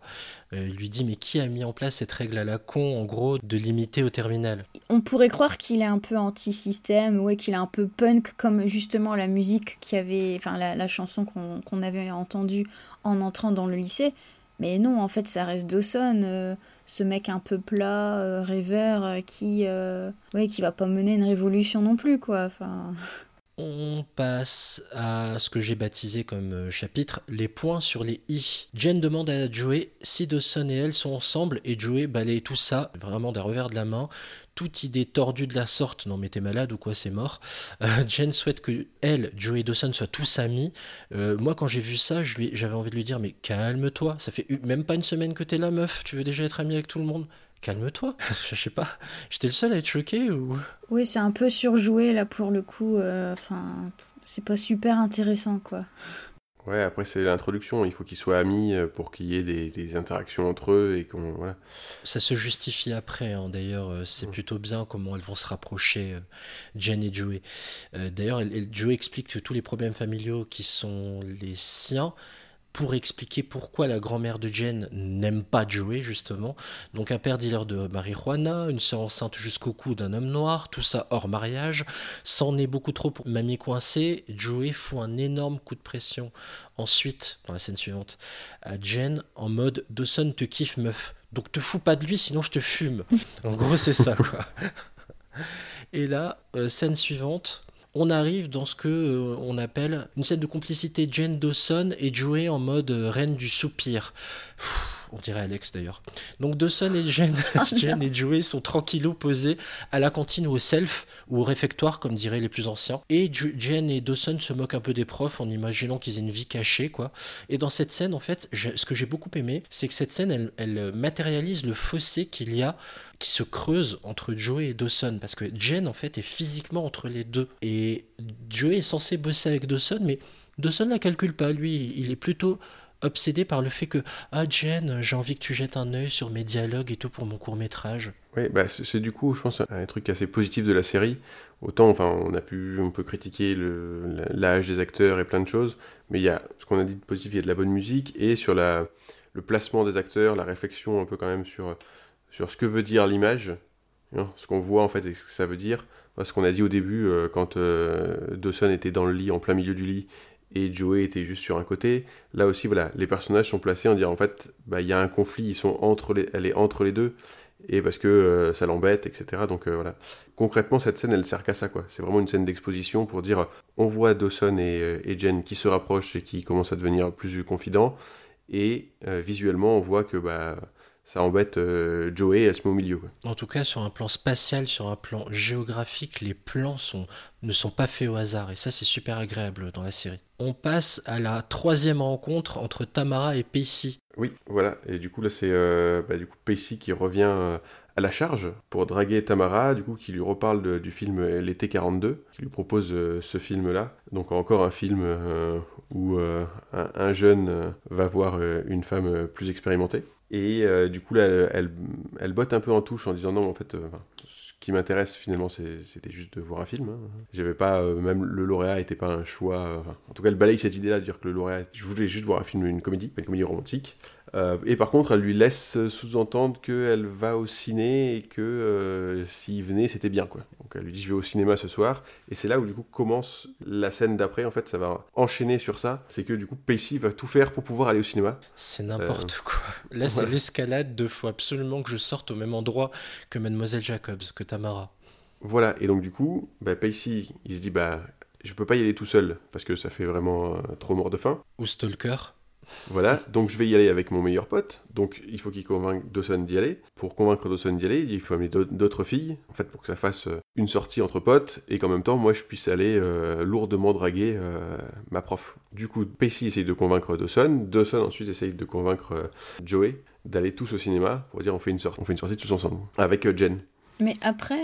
Euh, il lui dit mais qui a mis en place cette règle à la con, en gros, de limiter au terminal? On pourrait croire qu'il est un peu anti-système, ouais, qu'il est un peu punk, comme justement la musique qui avait, enfin la, chanson qu'on avait entendue en entrant dans le lycée. Mais non, en fait, ça reste Dawson ce mec un peu plat, euh, rêveur, euh, qui, euh, ouais, qui va pas mener une révolution non plus, quoi. Enfin. On passe à ce que j'ai baptisé comme chapitre les points sur les i. Jen demande à Joey si Dawson et elle sont ensemble et Joey balaye tout ça vraiment d'un revers de la main toute idée tordue de la sorte, non mais t'es malade ou quoi, c'est mort. Euh, Jen souhaite que elle, Joey et Dawson soient tous amis. Euh, moi, quand j'ai vu ça, j'avais envie de lui dire, mais calme-toi, ça fait même pas une semaine que t'es là, meuf, tu veux déjà être ami avec tout le monde? Calme-toi, je sais pas, j'étais le seul à être choqué ou... Oui, c'est un peu surjoué là pour le coup, euh, enfin, c'est pas super intéressant quoi. Ouais, après c'est l'introduction, il faut qu'ils soient amis euh, pour qu'il y ait des, interactions entre eux et qu'on voilà. Ça se justifie après, hein. d'ailleurs euh, c'est plutôt bien comment elles vont se rapprocher, euh, Jen et Joey. d'ailleurs, Joey explique que tous les problèmes familiaux qui sont les siens pour expliquer pourquoi la grand-mère de Jen n'aime pas Joey, justement. Donc un père dealer de marijuana, une sœur enceinte jusqu'au cou d'un homme noir, tout ça hors mariage. C'en est beaucoup trop pour mamie coincée. Joey fout un énorme coup de pression. Ensuite, dans la scène suivante, à Jen en mode Dawson te kiffe meuf. Donc te fous pas de lui, sinon je te fume. En gros, c'est ça, quoi. Et là, euh, scène suivante, on arrive dans ce que euh, on appelle une scène de complicité Jane Dawson et Joey en mode euh, reine du soupir. on dirait Alex d'ailleurs. Donc Dawson et Jane, et Joey sont tranquillos posés à la cantine ou au self ou au réfectoire comme diraient les plus anciens. Et Jane et Dawson se moquent un peu des profs en imaginant qu'ils aient une vie cachée quoi. Et dans cette scène en fait, ce que j'ai beaucoup aimé, c'est que cette scène elle matérialise le fossé qu'il y a qui se creuse entre Joey et Dawson parce que Jen en fait est physiquement entre les deux. Et Joey est censé bosser avec Dawson mais Dawson la calcule pas. Lui il est plutôt obsédé par le fait que ah Jen j'ai envie que tu jettes un œil sur mes dialogues et tout pour mon court métrage oui bah c'est du coup je pense un truc assez positif de la série. Autant enfin on a pu on peut critiquer l'âge des acteurs et plein de choses mais il y a ce qu'on a dit de positif il y a de la bonne musique et sur la le placement des acteurs la réflexion un peu quand même sur sur ce que veut dire l'image, hein, ce qu'on voit en fait et ce que ça veut dire. Ce qu'on a dit au début euh, quand euh, Dawson était dans le lit, en plein milieu du lit, et Joey était juste sur un côté. Là aussi, voilà, les personnages sont placés en disant en fait, bah, il y a un conflit, ils sont entre les, elle est entre les deux, et parce que euh, ça l'embête, etc. Donc voilà. Concrètement, cette scène, elle sert qu'à ça, quoi. C'est vraiment une scène d'exposition pour dire, on voit Dawson et, et, Jen qui se rapprochent et qui commencent à devenir plus confidents, et visuellement, on voit que bah ça embête euh, Joey, elle se met au milieu. En tout cas, sur un plan spatial, sur un plan géographique, les plans sont, ne sont pas faits au hasard, et ça c'est super agréable dans la série. On passe à la troisième rencontre entre Tamara et Pacey. Oui, voilà, et du coup là c'est euh, bah, du coup Pacey qui revient euh, à la charge pour draguer Tamara, du coup qui lui reparle du film L'été 42, qui lui propose ce film-là. Donc encore un film où un, jeune va voir une femme plus expérimentée. Et euh, du coup, là, elle, elle, botte un peu en touche en disant non, en fait, euh, ce qui m'intéresse finalement, c'était juste de voir un film. Hein. J'avais pas, euh, même le lauréat n'était pas un choix. en tout cas, elle balaye cette idée-là de dire que le lauréat, je voulais juste voir un film, une comédie, une comédie romantique. Euh, et par contre, elle lui laisse sous-entendre qu'elle va au ciné et que euh, s'il venait, c'était bien. Quoi. Donc elle lui dit Je vais au cinéma ce soir. Et c'est là où du coup commence la scène d'après. En fait, ça va enchaîner sur ça. C'est que du coup, Pacey va tout faire pour pouvoir aller au cinéma. C'est n'importe euh, quoi. Là, c'est l'escalade de faut absolument que je sorte au même endroit que Mademoiselle Jacobs, que Tamara. Voilà. Et donc, du coup, bah, Pacey, il se dit Bah. Je peux pas y aller tout seul parce que ça fait vraiment trop mort de faim. Ou Stalker. Voilà, donc je vais y aller avec mon meilleur pote. Donc il faut qu'il convainque Dawson d'y aller. Pour convaincre Dawson d'y aller, il faut amener d'autres filles, en fait, pour que ça fasse euh, une sortie entre potes et qu'en même temps, moi, je puisse aller euh, lourdement draguer euh, ma prof. Du coup, Pacey essaye de convaincre Dawson. Dawson ensuite essaye de convaincre Joey d'aller tous au cinéma pour dire on fait une sortie, on fait une sortie tous ensemble avec Jen. Mais après,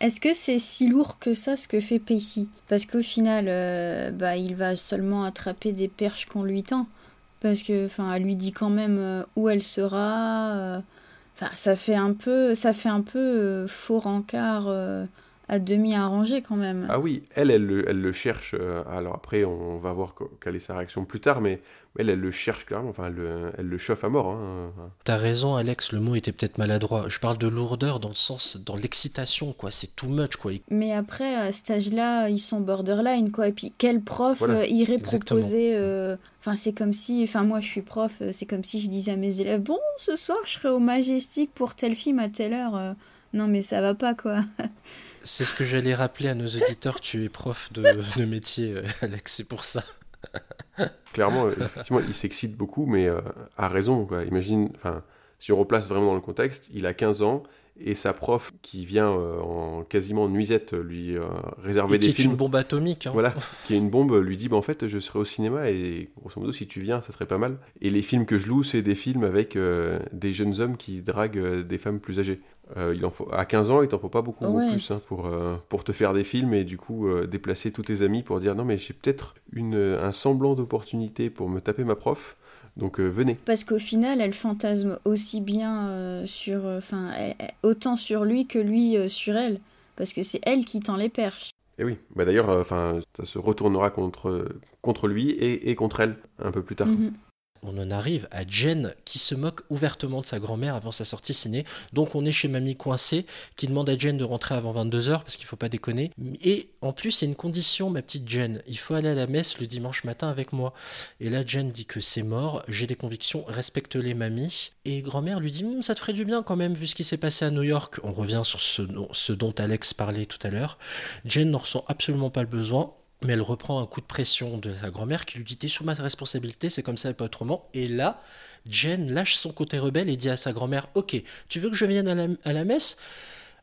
Est-ce que c'est si lourd que ça ce que fait Pacey? Parce qu'au final, euh, bah, il va seulement attraper des perches qu'on lui tend. Parce que, enfin, elle lui dit quand même euh, où elle sera. euh. Enfin, ça fait un peu, ça fait un peu faux rencard à demi arrangé quand même. Ah oui, elle, elle, le- elle le cherche. euh, alors après, on va voir quelle est sa réaction plus tard, mais elle, elle le cherche clairement. Enfin, elle, le- elle le chauffe à mort. hein. T'as raison, Alex, le mot était peut-être maladroit. Je parle de lourdeur dans le sens, dans l'excitation, quoi. C'est too much, quoi. Mais après, à cet âge-là, ils sont borderline, quoi. Et puis, quel prof Voilà, euh, irait exactement. proposer euh, Enfin, c'est comme si... Enfin, moi, je suis prof, c'est comme si je disais à mes élèves, bon, ce soir, je serai au Majestic pour tel film à telle heure. euh. Non, mais ça va pas, quoi. C'est ce que j'allais rappeler à nos auditeurs. tu es prof de, de métier, euh, Alex, c'est pour ça. Clairement, euh, effectivement, il s'excite beaucoup, mais euh, à raison. Quoi. Imagine, enfin, si on replace vraiment dans le contexte, il a 15 ans et sa prof qui vient euh, en quasiment nuisette lui euh, réserver Et qui des est films. une bombe atomique. hein. Voilà, qui est une bombe, lui dit bah, en fait je serai au cinéma et grosso modo si tu viens ça serait pas mal. Et les films que je loue c'est des films avec euh, des jeunes hommes qui draguent euh, des femmes plus âgées. Euh, il en faut, à 15 ans il t'en faut pas beaucoup Ouais. plus hein, pour, euh, pour te faire des films et du coup euh, déplacer tous tes amis pour dire non mais j'ai peut-être un semblant d'opportunité pour me taper ma prof donc venez. Parce qu'au final, elle fantasme aussi bien sur... Enfin, elle- elle- autant sur lui que lui sur elle. Parce que c'est elle qui tend les perches. Et oui, bah d'ailleurs enfin ça se retournera contre, contre lui et, et contre elle un peu plus tard. Mhm. On en arrive à Jen qui se moque ouvertement de sa grand-mère avant sa sortie ciné. Donc on est chez Mamie Coincée qui demande à Jen de rentrer avant 22h parce qu'il faut pas déconner. Et en plus, c'est une condition, ma petite Jen. Il faut aller à la messe le dimanche matin avec moi. Et là, Jen dit que c'est mort. J'ai des convictions, respecte-les, mamie. Et grand-mère lui dit Hum, Ça te ferait du bien quand même vu ce qui s'est passé à New York. On revient sur ce, ce dont Alex parlait tout à l'heure. Jen n'en ressent absolument pas le besoin. Mais elle reprend un coup de pression de sa grand-mère qui lui dit T'es sous ma responsabilité, c'est comme ça et pas autrement. Et là, Jen lâche son côté rebelle et dit à sa grand-mère Ok, tu veux que je vienne à la, à la messe?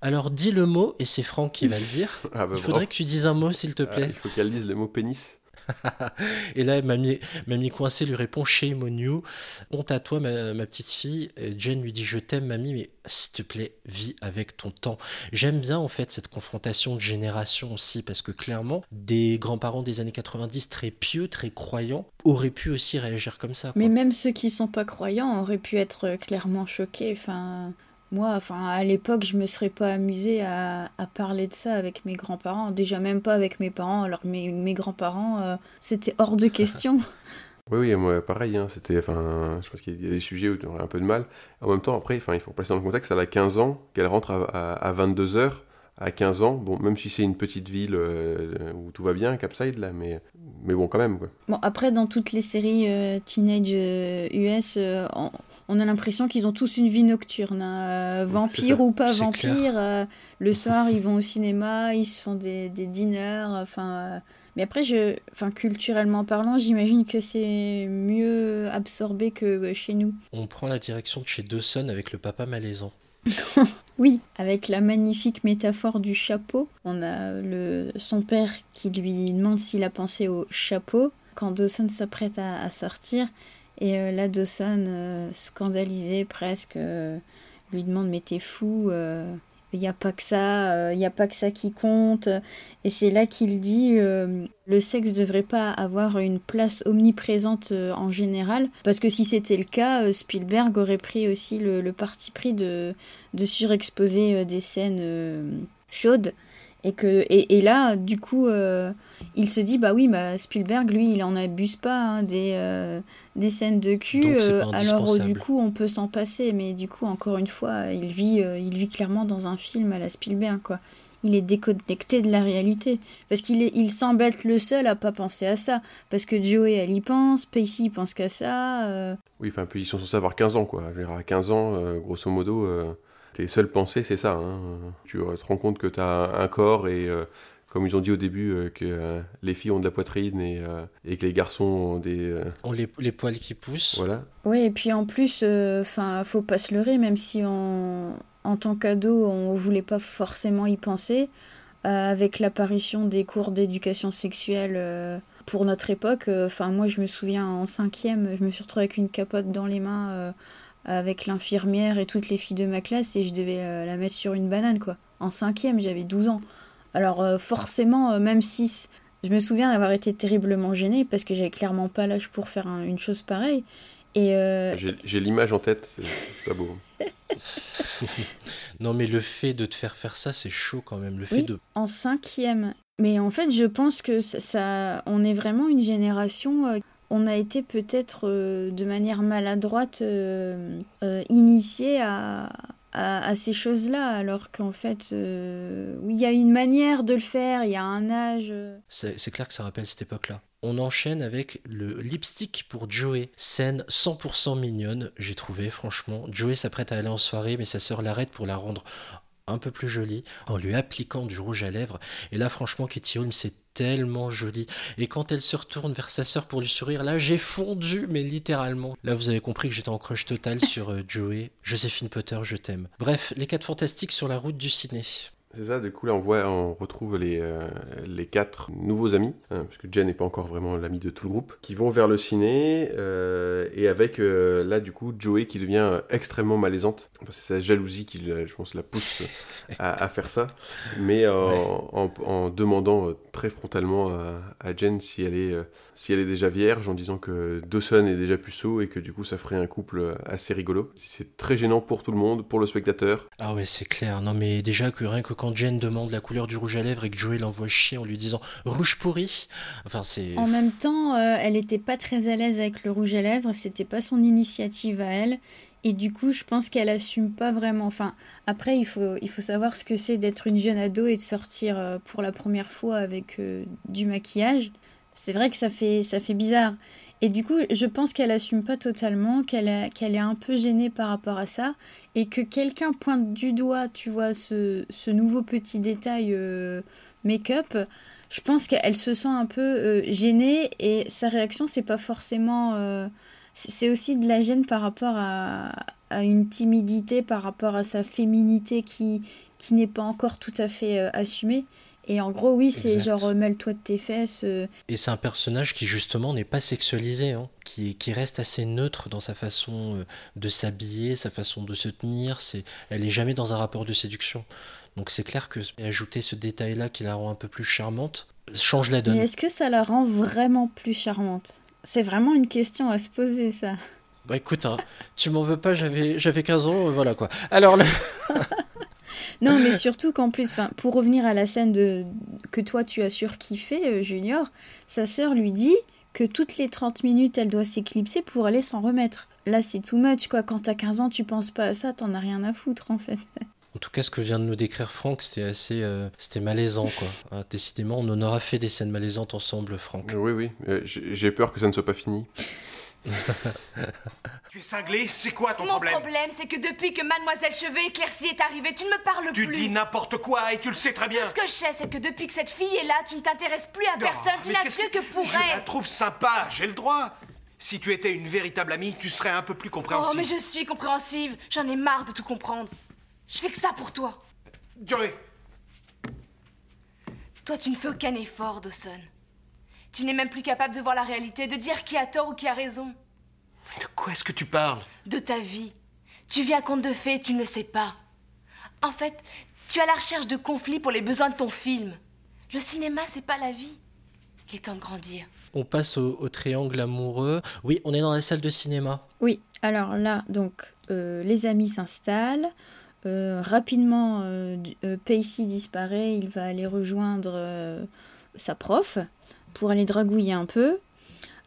Alors dis le mot, et c'est Franck qui va le dire. Ah bah, Il faudrait bravo. que tu dises un mot, s'il te Ah, plaît. il faut qu'elle dise le mot pénis. Et là, mamie, mamie coincée lui répond Shame on you. Honte à toi, ma, petite fille. Et Jen lui dit Je t'aime, mamie, mais s'il te plaît, vis avec ton temps. J'aime bien, en fait, cette confrontation de génération aussi, parce que clairement, des grands-parents des années 90 très pieux, très croyants, auraient pu aussi réagir comme ça. Mais même ceux qui sont pas croyants auraient pu être clairement choqués. Enfin, moi, enfin, à l'époque, je me serais pas amusée à, à parler de ça avec mes grands-parents. Déjà, même pas avec mes parents. Alors mes, mes grands-parents, euh, c'était hors de question. Oui, oui, moi pareil, hein, c'était, enfin, je pense qu'il y a des sujets où tu aurais un peu de mal. En même temps, après, enfin, il faut placer dans le contexte, elle a 15 ans, qu'elle rentre à, à, 22 heures, à 15 ans, bon, même si c'est une petite ville euh, où tout va bien, Capside, là, mais, mais bon, quand même, quoi. Bon, après, dans toutes les séries euh, teenage euh, US, on, on a l'impression qu'ils ont tous une vie nocturne. hein. Euh, vampire ou pas vampire, euh, le soir, ils vont au cinéma, ils se font des, des diners, enfin... euh, mais après, je, enfin, culturellement parlant, j'imagine que c'est mieux absorbé que chez nous. On prend la direction de chez Dawson avec le papa malaisant. Oui, avec la magnifique métaphore du chapeau, on a le, son père qui lui demande s'il a pensé au chapeau quand Dawson s'apprête à, à sortir. Et euh, Dawson, euh, scandalisé presque, euh, lui demande Mais t'es fou il n'y a pas que ça, il n'y a pas que ça qui compte. Et c'est là qu'il dit euh, le sexe devrait pas avoir une place omniprésente euh, en général, parce que si c'était le cas, euh, Spielberg aurait pris aussi le, parti pris de, de surexposer euh, des scènes euh, chaudes. Et, que, et, là, du coup, euh, il se dit bah oui, bah Spielberg, lui, il en abuse pas hein, des, euh, des scènes de cul. Euh, alors, du indispensable. coup, on peut s'en passer, mais du coup, encore une fois, il vit, euh, il vit clairement dans un film à la Spielberg, quoi. Il est déconnecté de la réalité. Parce qu'il est, il semble être le seul à pas penser à ça. Parce que Joey, elle y pense, Pacey, il pense qu'à ça. euh, Oui, enfin, puis ils sont censés avoir 15 ans, quoi. Je veux dire, à 15 ans, euh, grosso modo, euh, tes seules pensées, c'est ça. hein. Tu euh, te rends compte que tu as un corps et, euh, comme ils ont dit au début, euh, que euh, les filles ont de la poitrine et, euh, et que les garçons ont des... euh, On les, les poils qui poussent. voilà. Oui, et puis en plus, enfin, faut pas se leurrer, même si on, en tant qu'ado, on voulait pas forcément y penser, euh, avec l'apparition des cours d'éducation sexuelle euh, pour notre époque. Enfin, moi, je me souviens en cinquième, je me suis retrouvée avec une capote dans les mains, euh, avec l'infirmière et toutes les filles de ma classe, et je devais euh, la mettre sur une banane, quoi. en cinquième, j'avais 12 ans. Alors euh, forcément, euh, même si je me souviens d'avoir été terriblement gênée parce que j'avais clairement pas l'âge pour faire un- une chose pareille. Et euh, J'ai l'image en tête, c'est pas beau. Non, mais le fait de te faire faire ça, c'est chaud quand même. Le fait Oui. de. en cinquième. Mais en fait, je pense que ça, ça- on est vraiment une génération. euh, on a été peut-être euh, de manière maladroite euh, euh, initié à, à, ces choses-là, alors qu'en fait, euh, il y a une manière de le faire, il y a un âge. euh. C'est c'est clair que ça rappelle cette époque-là. On enchaîne avec le lipstick pour Joey. Scène 100% mignonne, j'ai trouvé, franchement. Joey s'apprête à aller en soirée, mais sa sœur l'arrête pour la rendre un peu plus jolie en lui appliquant du rouge à lèvres. Et là, franchement, Katie Holmes, c'est tellement joli. Et quand elle se retourne vers sa sœur pour lui sourire, là, j'ai fondu, mais littéralement. Là, vous avez compris que j'étais en crush total sur euh, Joey. Joséphine Potter, je t'aime. Bref, les quatre fantastiques sur la route du ciné. C'est ça, du coup là on voit, on retrouve les, euh, les quatre nouveaux amis, hein, parce que Jen n'est pas encore vraiment l'ami de tout le groupe, qui vont vers le ciné, euh, et avec euh, là du coup Joey qui devient extrêmement malaisante. Enfin, c'est sa jalousie qui, je pense, la pousse à, à faire ça, mais en, en demandant très frontalement à, à Jen si elle, est, si elle est déjà vierge, en disant que Dawson est déjà puceau, et que du coup ça ferait un couple assez rigolo. C'est très gênant pour tout le monde, pour le spectateur. Ah ouais, c'est clair. Non, mais déjà que rien que quand Jen demande la couleur du rouge à lèvres et que Joey l'envoie chier en lui disant rouge pourri, enfin c'est. En même temps, euh, elle était pas très à l'aise avec le rouge à lèvres, c'était pas son initiative à elle. Et du coup, je pense qu'elle assume pas vraiment. Enfin, après, il faut, il faut savoir ce que c'est d'être une jeune ado et de sortir euh, pour la première fois avec euh, du maquillage. C'est vrai que ça fait, ça fait bizarre. Et du coup, je pense qu'elle assume pas totalement, qu'elle est, un peu gênée par rapport à ça, et que quelqu'un pointe du doigt, tu vois, ce, nouveau petit détail euh, make-up. Je pense qu'elle se sent un peu euh, gênée, et sa réaction, c'est pas forcément. euh, c'est aussi de la gêne par rapport à, à une timidité, par rapport à sa féminité qui, qui n'est pas encore tout à fait assumée. Et en gros, oui, c'est genre euh, mêle-toi de tes fesses. euh, Et c'est un personnage qui justement n'est pas sexualisé, hein, qui, qui reste assez neutre dans sa façon euh, de s'habiller, sa façon de se tenir. C'est, elle est jamais dans un rapport de séduction. Donc c'est clair que ajouter ce détail-là qui la rend un peu plus charmante change la donne. Mais est-ce que ça la rend vraiment plus charmante? C'est vraiment une question à se poser, ça. Bah écoute, hein, tu m'en veux pas, j'avais, j'avais 15 ans, voilà quoi. Alors le- Non, mais surtout qu'en plus, enfin, pour revenir à la scène de... que toi tu as surkiffé, euh, Junior, sa sœur lui dit que toutes les 30 minutes, elle doit s'éclipser pour aller s'en remettre. Là, c'est too much, quoi. Quand t'as 15 ans, tu penses pas à ça, t'en as rien à foutre, en fait. En tout cas, ce que vient de nous décrire Franck, c'était assez, euh, c'était malaisant, quoi. Ah, décidément, on en aura fait des scènes malaisantes ensemble, Franck. Oui, oui, euh, j'ai peur que ça ne soit pas fini. Tu es cinglé C'est quoi ton Mon problème problème, c'est que depuis que Mademoiselle Cheveux éclaircie est arrivée, tu ne me parles Tu plus. dis n'importe quoi et tu le sais très bien. Tout ce que je sais, c'est que depuis que cette fille est là, tu ne t'intéresses plus à personne, Oh, tu n'as que que pour Je la elle. trouve sympa, j'ai le droit. Si tu étais une véritable amie, tu serais un peu plus Oh, compréhensive. mais je suis compréhensive. J'en ai marre de tout comprendre. Je fais que ça pour toi. Joey, Toi, tu ne fais aucun effort, Dawson. Tu n'es même plus capable de voir la réalité, de dire qui a tort ou qui a raison. mais de quoi est-ce que tu parles? De ta vie. Tu vis un conte de fées et tu ne le sais pas. En fait, tu es à la recherche de conflits pour les besoins de ton film. Le cinéma, c'est pas la vie. Il est temps de grandir. On passe au, au triangle amoureux. Oui, on est dans la salle de cinéma. Oui, alors là, donc, euh, les amis s'installent. Euh, rapidement, euh, euh, Pacey disparaît. Il va aller rejoindre euh, sa prof pour aller dragouiller un peu.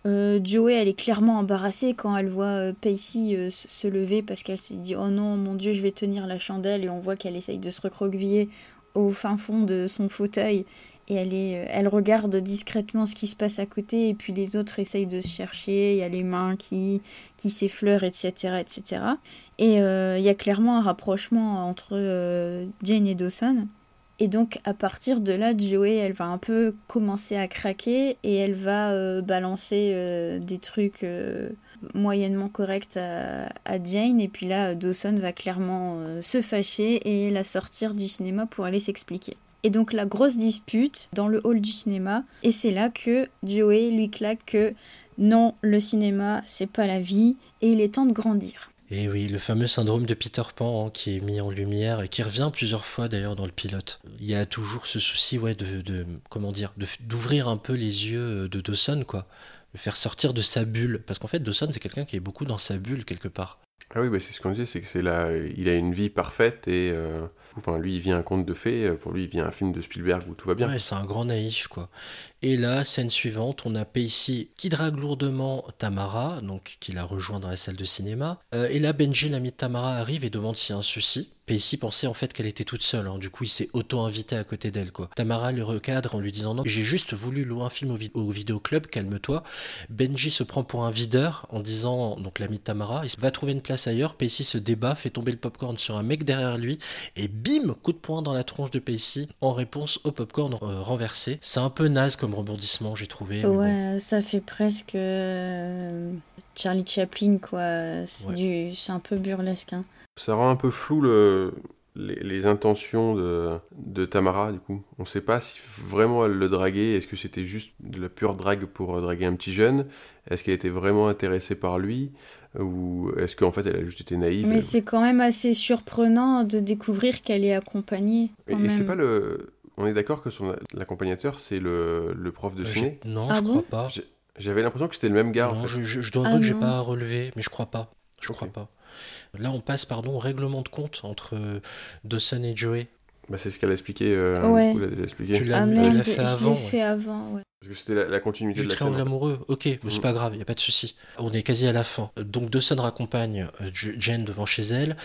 Euh, Joey, elle est clairement embarrassée quand elle voit euh, euh, se lever parce qu'elle se dit Oh non, mon Dieu, je vais tenir la chandelle. Et on voit qu'elle essaye de se recroqueviller au fin fond de son fauteuil. Et elle, est, euh, elle regarde discrètement ce qui se passe à côté. Et puis les autres essayent de se chercher. Il y a les mains qui, qui s'effleurent, etc. etc. Et il y a clairement un rapprochement entre Jane et Dawson. Et donc à partir de là, Joey, elle va un peu commencer à craquer et elle va euh, balancer euh, des trucs euh, moyennement corrects à, à Jane. Et puis là, Dawson va clairement se fâcher et la sortir du cinéma pour aller s'expliquer. Et donc la grosse dispute dans le hall du cinéma. Et c'est là que Joey lui claque que non, le cinéma, c'est pas la vie et il est temps de grandir. Et oui, le fameux syndrome de Peter Pan hein, qui est mis en lumière et qui revient plusieurs fois d'ailleurs dans le pilote. Il y a toujours ce souci, ouais, de, de comment dire, de- d'ouvrir un peu les yeux de Dawson, quoi, de faire sortir de sa bulle, parce qu'en fait Dawson c'est quelqu'un qui est beaucoup dans sa bulle quelque part. Ah oui, bah, c'est ce qu'on disait, c'est que c'est là, il a une vie parfaite et euh, enfin lui il vit un conte de fées, euh, pour lui il vit un film de Spielberg où tout va bien. Ouais, c'est un grand naïf, quoi. Et là, scène suivante, on a Pacey qui drague lourdement Tamara, donc qui la rejoint dans la salle de cinéma. Euh, et là, Benji, l'ami de Tamara, arrive et demande s'il y a un souci. Pacey pensait en fait qu'elle était toute seule, hein. du coup il s'est auto-invité à côté d'elle. Tamara le recadre en lui disant non, j'ai juste voulu louer un film au, vi- au vidéoclub, calme-toi. Benji se prend pour un videur en disant, donc l'ami de Tamara, il va trouver une place ailleurs. Pacey se débat, fait tomber le popcorn sur un mec derrière lui et bim, coup de poing dans la tronche de Pacey en réponse au popcorn euh, renversé. C'est un peu naze comme rebondissement, j'ai trouvé. mais bon. Ouais, ça fait presque euh, Charlie Chaplin, quoi. C'est Ouais. du... c'est un peu burlesque. Hein. Ça rend un peu flou le, les, les intentions de, de Tamara, du coup. On sait pas si vraiment elle le draguait, est-ce que c'était juste de la pure drague pour euh, draguer un petit jeune? Est-ce qu'elle était vraiment intéressée par lui? Ou est-ce qu'en fait elle a juste été naïve? Mais c'est quand même assez surprenant de découvrir qu'elle est accompagnée. Et, quand et c'est pas le... On est d'accord que son l'accompagnateur c'est le, le prof de Euh, ciné j'ai- Non, Ah je bon? crois pas. J'avais l'impression que c'était le même gars en Non, fait. je, je- je dois Ah avouer que j'ai pas relevé, mais je crois pas. Je crois pas. Là, on passe, pardon, au règlement de compte entre euh, Dawson et Joey. Bah, c'est ce qu'elle a expliqué. euh, Ouais. du coup, elle a déjà expliqué. Tu l'as Ah je fait l'ai avant. ouais. fait avant, ouais. Parce que c'était la, la continuité Du de la scène. triangle amoureux, ok, c'est Mm. pas grave, il a pas de souci. On est quasi à la fin. Donc Dawson raccompagne euh, Jen devant chez elle.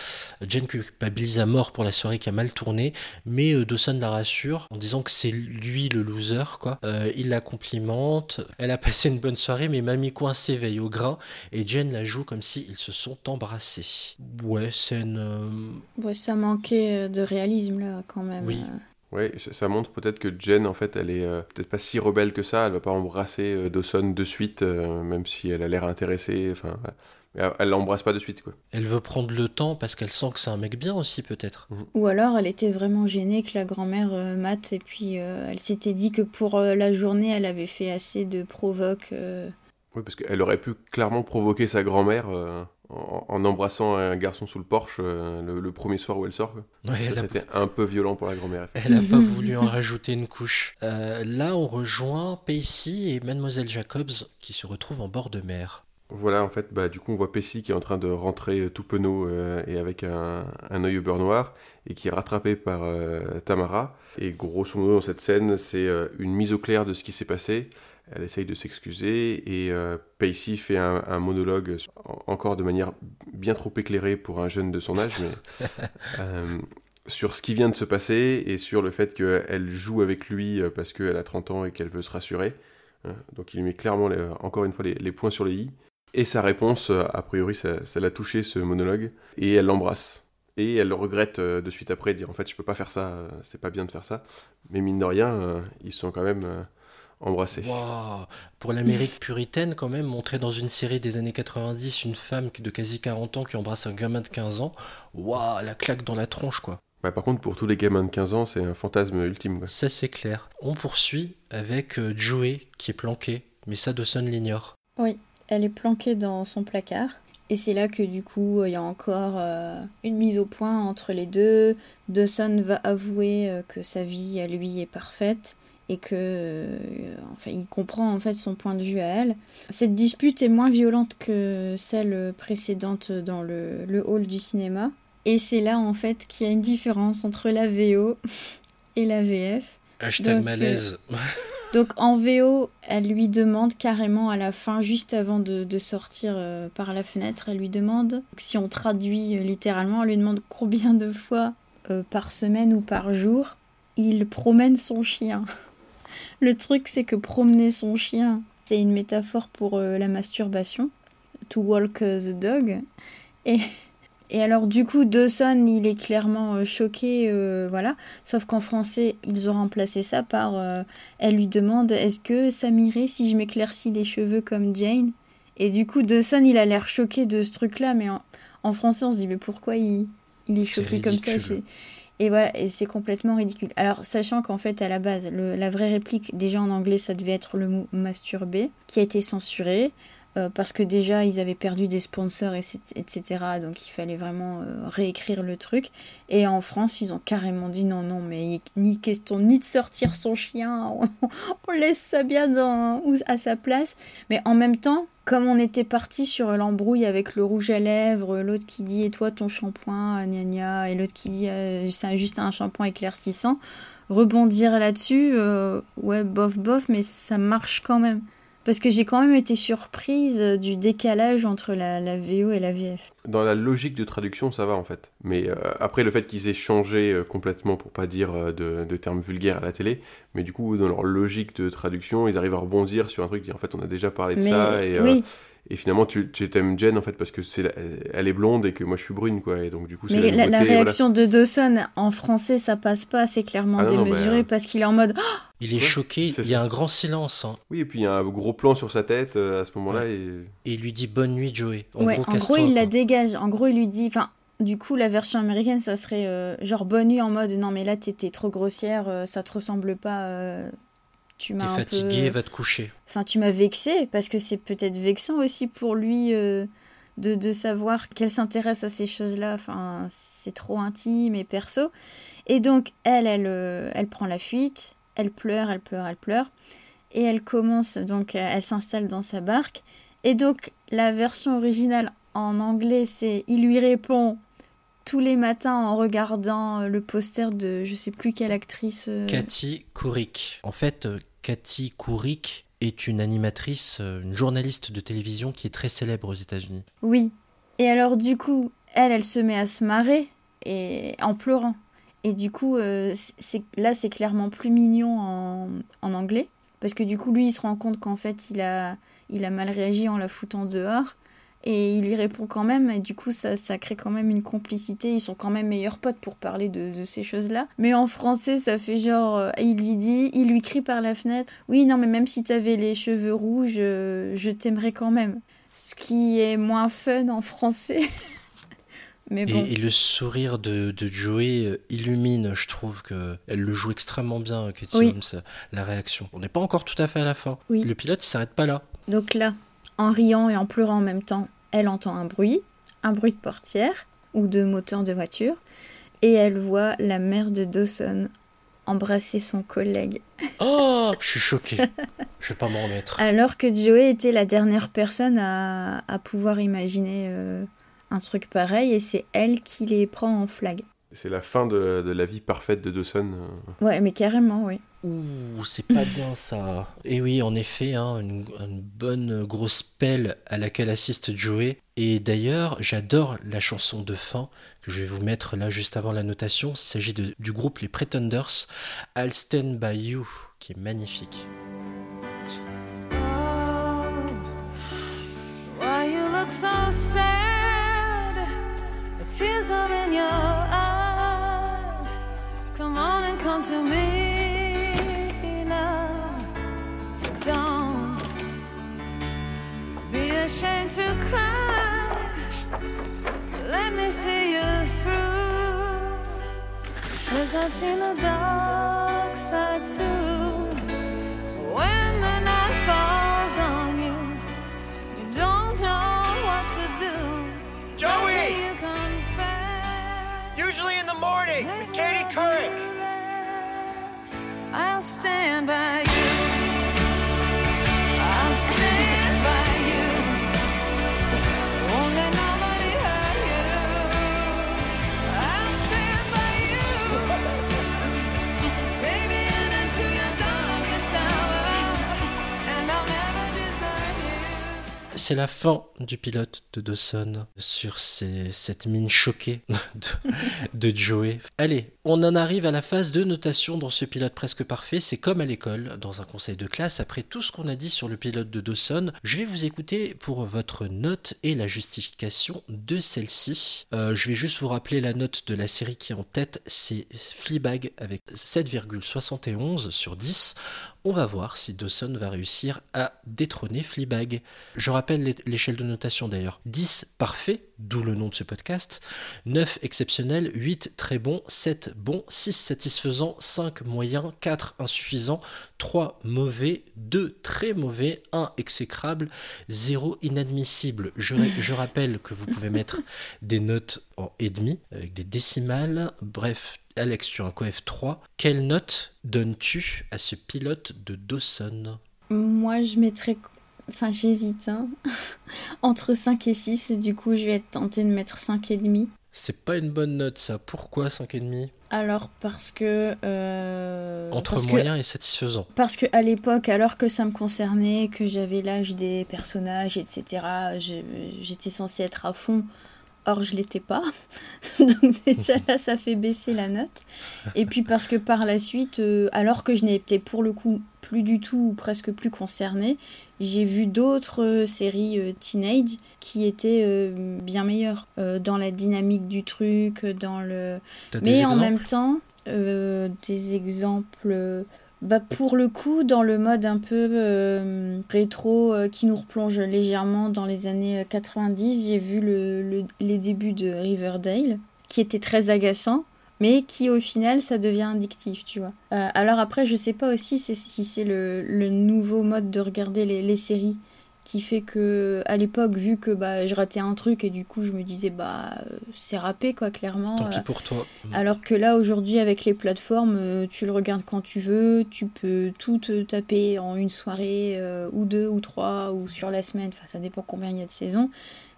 Jen culpabilise à mort pour la soirée qui a mal tourné, mais euh, Dawson la rassure en disant que c'est lui le loser, quoi. Euh, il la complimente. Elle a passé une bonne soirée, mais Mamie Coin s'éveille au grain et Jen la joue comme si ils se sont embrassés. Ouais, scène. euh, Ouais, ça manquait de réalisme, là, quand même. Oui. Ouais, ça, montre peut-être que Jen, en fait, elle est euh, peut-être pas si rebelle que ça. Elle va pas embrasser euh, Dawson de suite, euh, même si elle a l'air intéressée. Enfin, elle- l'embrasse pas de suite, quoi. Elle veut prendre le temps parce qu'elle sent que c'est un mec bien aussi, peut-être. Ou alors, elle était vraiment gênée que la grand-mère euh, mate, et puis euh, elle s'était dit que pour euh, la journée, elle avait fait assez de provoque. euh. Oui, parce qu'elle aurait pu clairement provoquer sa grand-mère euh, en, en embrassant un garçon sous le porche euh, le, le premier soir où elle sort. Ouais, elle a C'était un peu violent pour la grand-mère. Elle n'a pas voulu en rajouter une couche. Euh, là, on rejoint Pacey et Mademoiselle Jacobs qui se retrouvent en bord de mer. Voilà, en fait, bah, du coup, on voit Pessy qui est en train de rentrer euh, tout penaud euh, et avec un, un œil au beurre noir et qui est rattrapé par euh, Tamara. Et grosso modo, dans cette scène, c'est euh, une mise au clair de ce qui s'est passé. Elle essaye de s'excuser et euh, Pacey fait un, un monologue, encore de manière bien trop éclairée pour un jeune de son âge, mais euh, sur ce qui vient de se passer et sur le fait qu'elle joue avec lui euh, parce qu'elle a 30 ans et qu'elle veut se rassurer. Hein. Donc il met clairement, les- encore une fois, les, les points sur les i. Et sa réponse, euh, a priori, ça ça l'a touché ce monologue, et elle l'embrasse. Et elle le regrette euh, de suite après, dire en fait je peux pas faire ça, euh, c'est pas bien de faire ça. Mais mine de rien, euh, ils sont quand même euh, Pour l'Amérique puritaine, quand même, montrer dans une série des années 90 une femme de quasi 40 ans qui embrasse un gamin de 15 ans, waouh, la claque dans la tronche, quoi. Bah, par contre, pour tous les gamins de 15 ans, c'est un fantasme ultime. quoi. Ça, c'est clair. On poursuit avec euh, Joey qui est planqué, mais ça, Dawson l'ignore. Oui, elle est planquée dans son placard. Et c'est là que du coup, il y a encore euh, une mise au point entre les deux. Dawson va avouer euh, que sa vie à lui est parfaite et que euh, enfin, il comprend en fait son point de vue à elle. Cette dispute est moins violente que celle précédente dans le, le hall du cinéma. Et c'est là en fait qu'il y a une différence entre la VO et la VF. Hashtag Donc, malaise. Donc en VO, elle lui demande carrément à la fin, juste avant de, de sortir euh, par la fenêtre, elle lui demande, si on traduit euh, littéralement, elle lui demande combien de fois euh, par semaine ou par jour il promène son chien. Le truc c'est que promener son chien, c'est une métaphore pour euh, la masturbation. To walk euh, the dog. Et, et alors du coup, Dawson, il est clairement euh, choqué, euh, voilà. Sauf qu'en français, ils ont remplacé ça par... elle lui demande est-ce que ça m'irait si je m'éclaircis les cheveux comme Jane? Et du coup, Dawson, il a l'air choqué de ce truc-là, mais en, en français, on se dit mais pourquoi il, il est choqué comme ça? Et voilà, c'est complètement ridicule. Alors, sachant qu'en fait, à la base, la vraie réplique, déjà en anglais, ça devait être le mot masturber, qui a été censuré. euh, parce que déjà ils avaient perdu des sponsors, etc. Donc il fallait vraiment euh, réécrire le truc. Et en France, ils ont carrément dit non, non, mais ni question ni de sortir son chien, on, laisse ça bien dans, à sa place. Mais en même temps, comme on était parti sur l'embrouille avec le rouge à lèvres, l'autre qui dit et toi ton shampoing, gna gna, et l'autre qui dit euh, c'est juste un shampoing éclaircissant, rebondir là-dessus, ouais, bof, bof, mais ça marche quand même. Parce que j'ai quand même été surprise du décalage entre la, VO et la VF. Dans la logique de traduction, ça va en fait. Mais euh, après, le fait qu'ils aient changé euh, complètement, pour pas dire euh, de, termes vulgaires à la télé, mais du coup, dans leur logique de traduction, ils arrivent à rebondir sur un truc qui en fait, on a déjà parlé de ça. Et, oui. Et finalement, tu, tu t'aimes Jen en fait parce que c'est elle est blonde et que moi je suis brune quoi. Et donc du coup, c'est la, la, réaction de Dawson en français, ça passe pas, c'est clairement ah démesuré bah, parce qu'il est en mode. Oh il est choqué, il y a un grand silence. Hein. Oui, et puis il y a un gros plan sur sa tête euh, à ce moment-là. Et... et... il lui dit bonne nuit, Joey. En gros, en gros il la dégage. En gros, il lui dit. Enfin, du coup, la version américaine, ça serait euh, genre bonne nuit en mode non, mais là, t'étais trop grossière, euh, ça te ressemble pas tu m'as fatigué, va te coucher. Enfin, tu m'as vexé parce que c'est peut-être vexant aussi pour lui euh, de, de, savoir qu'elle s'intéresse à ces choses-là. Enfin, c'est trop intime et perso. Et donc, elle, elle, euh, elle prend la fuite. Elle pleure, elle pleure, elle pleure. Et elle commence, donc, elle s'installe dans sa barque. Et donc, la version originale en anglais, c'est il lui répond tous les matins en regardant euh, le poster de je sais plus quelle actrice. Euh, Cathy Couric. En fait, euh, Cathy Couric est une animatrice, une journaliste de télévision qui est très célèbre aux États-Unis. Oui. Et alors du coup, elle, elle se met à se marrer et en pleurant. Et du coup, c'est là, c'est clairement plus mignon en, en, anglais. Parce que du coup, lui, il se rend compte qu'en fait, il a, il a mal réagi en la foutant dehors. Et il lui répond quand même, et du coup, ça, ça crée quand même une complicité. Ils sont quand même meilleurs potes pour parler de, ces choses-là. Mais en français, ça fait genre. Euh, il lui dit, il lui crie par la fenêtre Oui, non, mais même si t'avais les cheveux rouges, euh, je t'aimerais quand même. Ce qui est moins fun en français. Mais bon. et, le sourire de, de Joey euh, illumine, je trouve que elle le joue extrêmement bien, Katie Holmes, la réaction. On n'est pas encore tout à fait à la fin. Oui. Le pilote, il s'arrête pas là. Donc là, en riant et en pleurant en même temps, elle entend un bruit, un bruit de portière ou de moteur de voiture, et elle voit la mère de Dawson embrasser son collègue. Oh, je suis choquée. je vais pas m'en remettre. Alors que Joey était la dernière personne à, pouvoir imaginer euh, un truc pareil, et c'est elle qui les prend en flag. C'est la fin de, la vie parfaite de Dawson. Euh. Ouais, mais carrément, oui. Ouh, c'est pas bien ça. Et oui, en effet, hein, une, bonne grosse pelle à laquelle assiste Joey. Et d'ailleurs, j'adore la chanson de fin que je vais vous mettre là juste avant la notation. Il s'agit du groupe Les Pretenders, I'll Stand By You, qui est magnifique. why you look so sad? The tears are in your eyes. Come on and come to me. now. don't be ashamed to cry. Let me see you through. Cause I've seen the dark side too. When the night falls on you, you don't know what to do. Joey! Usually in the morning with Katie Couric. I'll stand by you. I'll stand c'est la fin du pilote de Dawson sur cette mine choquée de, Joey. Allez, on en arrive à la phase de notation dans ce pilote presque parfait. C'est comme à l'école, dans un conseil de classe. Après tout ce qu'on a dit sur le pilote de Dawson, je vais vous écouter pour votre note et la justification de celle-ci. Euh, je vais juste vous rappeler la note de la série qui est en tête. C'est Fleabag avec 7,71 sur 10. On va voir si Dawson va réussir à détrôner Fleabag. Je rappelle l'échelle de notation d'ailleurs. 10 parfait, d'où le nom de ce podcast. 9 exceptionnel, 8 très bon, 7 bon, 6 satisfaisant, 5 moyen, 4 insuffisant, 3 mauvais, 2 très mauvais, 1 exécrable, 0 inadmissible. Je, je rappelle que vous pouvez mettre des notes en et demi avec des décimales. Bref, Alex, tu as un coef 3. Quelle note donnes-tu à ce pilote de Dawson? Moi, je mettrais. Enfin, j'hésite. hein. Entre 5 et 6, du coup, je vais être tentée de mettre 5,5. C'est pas une bonne note ça. Pourquoi 5,5 Alors, parce que. euh, Entre parce que- moyen et satisfaisant. Parce que à l'époque, alors que ça me concernait, que j'avais l'âge des personnages, etc., j'étais censée être à fond. Or, je l'étais pas. Donc déjà là, ça fait baisser la note. Et puis parce que par la suite, euh, alors que je n'étais pour le coup plus du tout ou presque plus concernée, j'ai vu d'autres euh, séries euh, teenage qui étaient bien meilleures dans la dynamique du truc, dans le. Mais en même temps, des exemples. Euh, bah, pour le coup, dans le mode un peu euh, rétro euh, qui nous replonge légèrement dans les années euh, 90, j'ai vu le- le- les débuts de Riverdale, qui était très agaçant, mais qui au final ça devient addictif, tu vois. Euh, alors après, je sais pas aussi si c'est le, le nouveau mode de regarder les, les séries qui fait que à l'époque vu que bah je ratais un truc et du coup je me disais bah euh, c'est râpé quoi clairement Tant pis euh, pour toi. alors que là, aujourd'hui, avec les plateformes, euh, tu le regardes quand tu veux, tu peux tout te taper en une soirée, euh, ou deux, ou trois, ou sur la semaine, enfin, ça dépend combien il y a de saisons.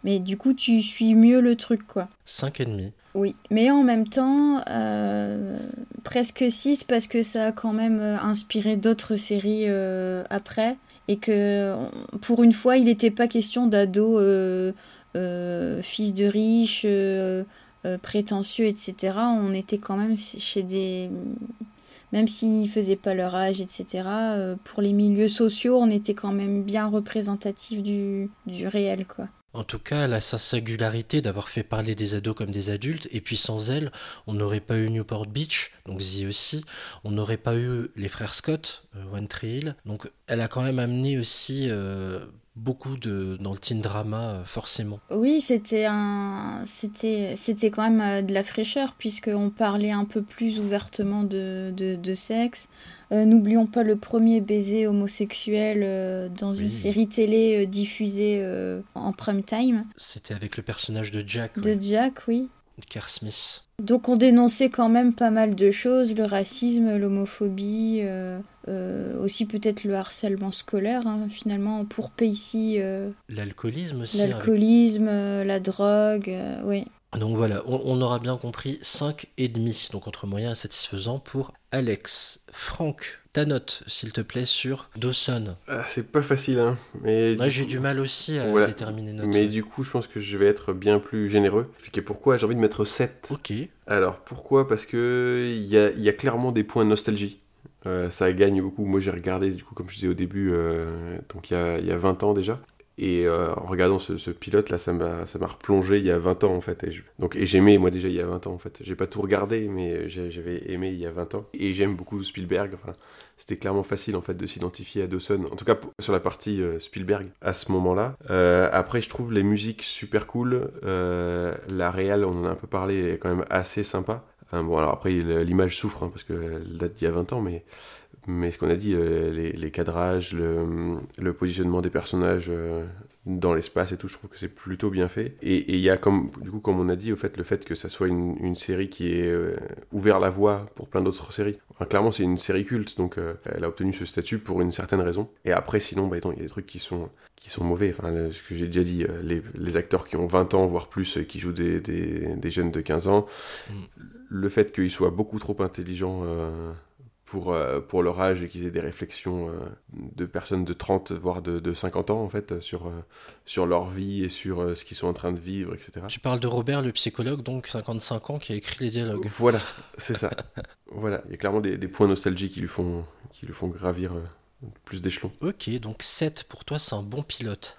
Mais du coup, tu suis mieux le truc, quoi. 5,5. Oui, mais en même temps, euh, presque 6 parce que ça a quand même inspiré d'autres séries euh, après. Et que pour une fois, il n'était pas question d'ados euh, euh, fils de riches, euh, euh, prétentieux, etc. On était quand même chez des... Même s'ils faisaient pas leur âge, etc. euh, pour les milieux sociaux, on était quand même bien représentatif du, du réel, quoi. En tout cas, elle a sa singularité d'avoir fait parler des ados comme des adultes, et puis sans elle, on n'aurait pas eu Newport Beach, donc The aussi, on n'aurait pas eu les frères Scott, euh, One Tree Hill, donc elle a quand même amené aussi euh, beaucoup de, dans le teen drama, euh, forcément. Oui, c'était un, c'était, c'était quand même euh, de la fraîcheur puisqu'on parlait un peu plus ouvertement de, de, de sexe. Euh, N'oublions pas le premier baiser homosexuel euh, dans une série télé euh, diffusée en prime time C'était avec le personnage de Jack, de oui, Jack, oui. Kerr Smith. Donc on dénonçait quand même pas mal de choses, le racisme, l'homophobie, euh, euh, aussi peut-être le harcèlement scolaire hein, finalement pour Pacey, euh, L'alcoolisme aussi. avec- l'alcoolisme, la drogue, oui. Donc voilà, on, on aura bien compris 5,5, donc entre moyen et satisfaisant pour Alex. Franck, ta note, s'il te plaît, sur Dawson. Ah, c'est pas facile, hein. Mais Moi, j'ai coup- du mal aussi à Voilà. déterminer note. Mais du coup, je pense que je vais être bien plus généreux. Expliquer pourquoi j'ai envie de mettre 7. Ok. Alors, pourquoi? Parce que il y a, il y a clairement des points de nostalgie. Euh, ça gagne beaucoup. Moi, j'ai regardé, du coup, comme je disais au début, euh, donc il y, y a 20 ans déjà. Et euh, en regardant ce, pilote là, ça m'a replongé il y a 20 ans en fait. Et j'aimais moi déjà il y a 20 ans en fait. J'ai pas tout regardé, mais j'avais aimé il y a 20 ans. Et j'aime beaucoup Spielberg. Enfin, c'était clairement facile en fait de s'identifier à Dawson. En tout cas sur la partie euh, Spielberg à ce moment-là. Euh, après, je trouve les musiques super cool. La réal, on en a un peu parlé, est quand même assez sympa. Bon alors après l'image souffre hein, parce qu'elle date d'il y a 20 ans, mais mais ce qu'on a dit, euh, les, les cadrages, le, le positionnement des personnages euh, dans l'espace et tout, je trouve que c'est plutôt bien fait. Et il y a comme, du coup, comme on a dit, au fait, le fait que ça soit une, une série qui ait euh, ouvert la voie pour plein d'autres séries. Enfin, clairement, c'est une série culte, donc euh, elle a obtenu ce statut pour une certaine raison. Et après, sinon, bah, il y a des trucs qui sont, qui sont mauvais. Enfin, le- ce que j'ai déjà dit, les, les acteurs qui ont 20 ans, voire plus, qui jouent des, des, des jeunes de 15 ans. Le fait qu'ils soient beaucoup trop intelligents euh, pour, euh, pour leur âge et qu'ils aient des réflexions euh, de personnes de 30, voire de, de 50 ans, en fait, sur, euh, sur leur vie et sur ce qu'ils sont en train de vivre, etc. Tu parles de Robert, le psychologue, donc 55 ans, qui a écrit les dialogues. Voilà, c'est ça. voilà, il y a clairement des, des points nostalgiques qui lui font, qui lui font gravir plus d'échelons. Ok, donc 7 pour toi, c'est un bon pilote.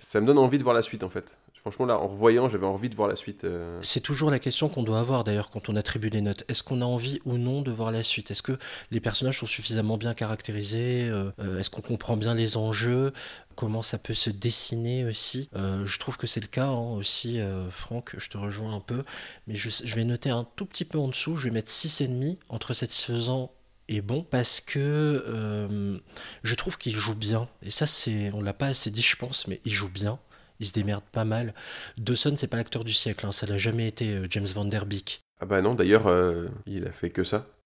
Ça me donne envie de voir la suite, en fait. Franchement, là, en revoyant, j'avais envie de voir la suite. euh. C'est toujours la question qu'on doit avoir d'ailleurs quand on attribue des notes. Est-ce qu'on a envie ou non de voir la suite? Est-ce que les personnages sont suffisamment bien caractérisés Euh, euh, Est-ce qu'on comprend bien les enjeux? Comment ça peut se dessiner aussi? Je trouve que c'est le cas hein, aussi, Franck, je te rejoins un peu. Mais je, vais noter un tout petit peu en dessous, je vais mettre 6,5 entre satisfaisant et bon parce que je trouve qu'il joue bien. Et ça, c'est, on l'a pas assez dit, je pense, mais il joue bien. Il se démerde pas mal. Dawson, c'est pas l'acteur du siècle, hein, ça n'a jamais été euh, James Van Der Beek. Ah bah non, d'ailleurs, euh, il a fait que ça.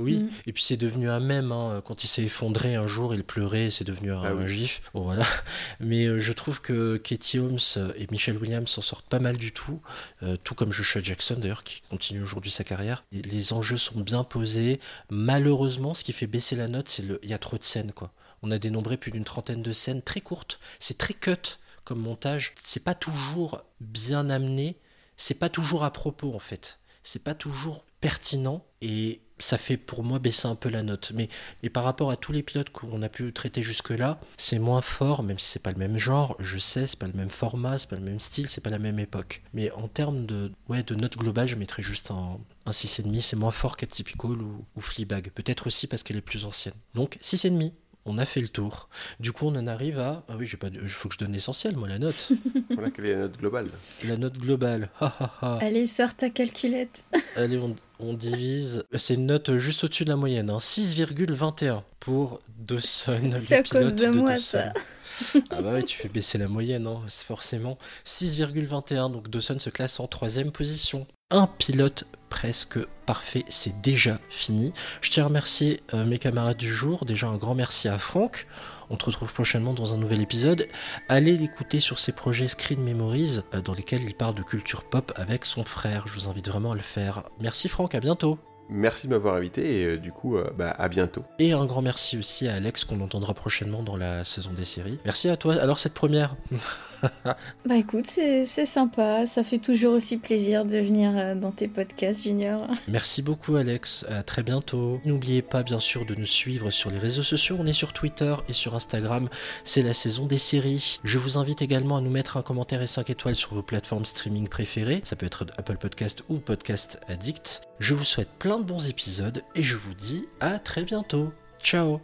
Oui, Mm. et puis c'est devenu un mème. hein. Quand il s'est effondré un jour, il pleurait, c'est devenu un, Ah oui. un gif. Bon, voilà. Mais euh, je trouve que Katie Holmes et Michelle Williams s'en sortent pas mal du tout. Euh, tout comme Joshua Jackson, d'ailleurs, qui continue aujourd'hui sa carrière. Et les enjeux sont bien posés. Malheureusement, ce qui fait baisser la note, c'est le. Il y a trop de scènes, quoi. On a dénombré plus d'une trentaine de scènes très courtes. C'est très cut comme montage. C'est pas toujours bien amené. C'est pas toujours à propos, en fait. C'est pas toujours pertinent. Et ça fait pour moi baisser un peu la note. Mais, mais par rapport à tous les pilotes qu'on a pu traiter jusque-là, c'est moins fort, même si c'est pas le même genre, je sais, c'est pas le même format, c'est pas le même style, c'est pas la même époque. Mais en termes de, ouais, de note globale, je mettrais juste un, un 6,5, c'est moins fort qu'Atypical ou, ou Fleabag. Peut-être aussi parce qu'elle est plus ancienne. Donc 6,5. On a fait le tour. Du coup, on en arrive à. Ah oui, j'ai pas. Il faut que je donne l'essentiel, moi, la note. Voilà quelle est la note globale. la note globale. Ha, ha, ha. Allez, sors ta calculette. Allez, on, on divise. C'est une note juste au-dessus de la moyenne. hein. 6,21 pour Dawson, C'est le à cause pilote de moi, Dawson. ah bah ouais, tu fais baisser la moyenne, hein, c'est forcément. 6,21, donc Dawson se classe en troisième position. Un pilote presque parfait, c'est déjà fini. Je tiens à remercier euh, mes camarades du jour. Déjà un grand merci à Franck. On te retrouve prochainement dans un nouvel épisode. Allez l'écouter sur ses projets Screen Memories, euh, dans lesquels il parle de culture pop avec son frère. Je vous invite vraiment à le faire. Merci Franck, à bientôt. Merci de m'avoir invité et euh, du coup, bah, à bientôt. Et un grand merci aussi à Alex qu'on entendra prochainement dans la saison des séries. Merci à toi. Alors cette première Bah écoute, c'est sympa, ça fait toujours aussi plaisir de venir euh, dans tes podcasts, Junior. Merci beaucoup Alex, à très bientôt. N'oubliez pas bien sûr de nous suivre sur les réseaux sociaux, on est sur Twitter et sur Instagram, c'est la saison des séries. Je vous invite également à nous mettre un commentaire et 5 étoiles sur vos plateformes streaming préférées, ça peut être Apple Podcast ou Podcast Addict. Je vous souhaite plein de bons épisodes et je vous dis à très bientôt. Ciao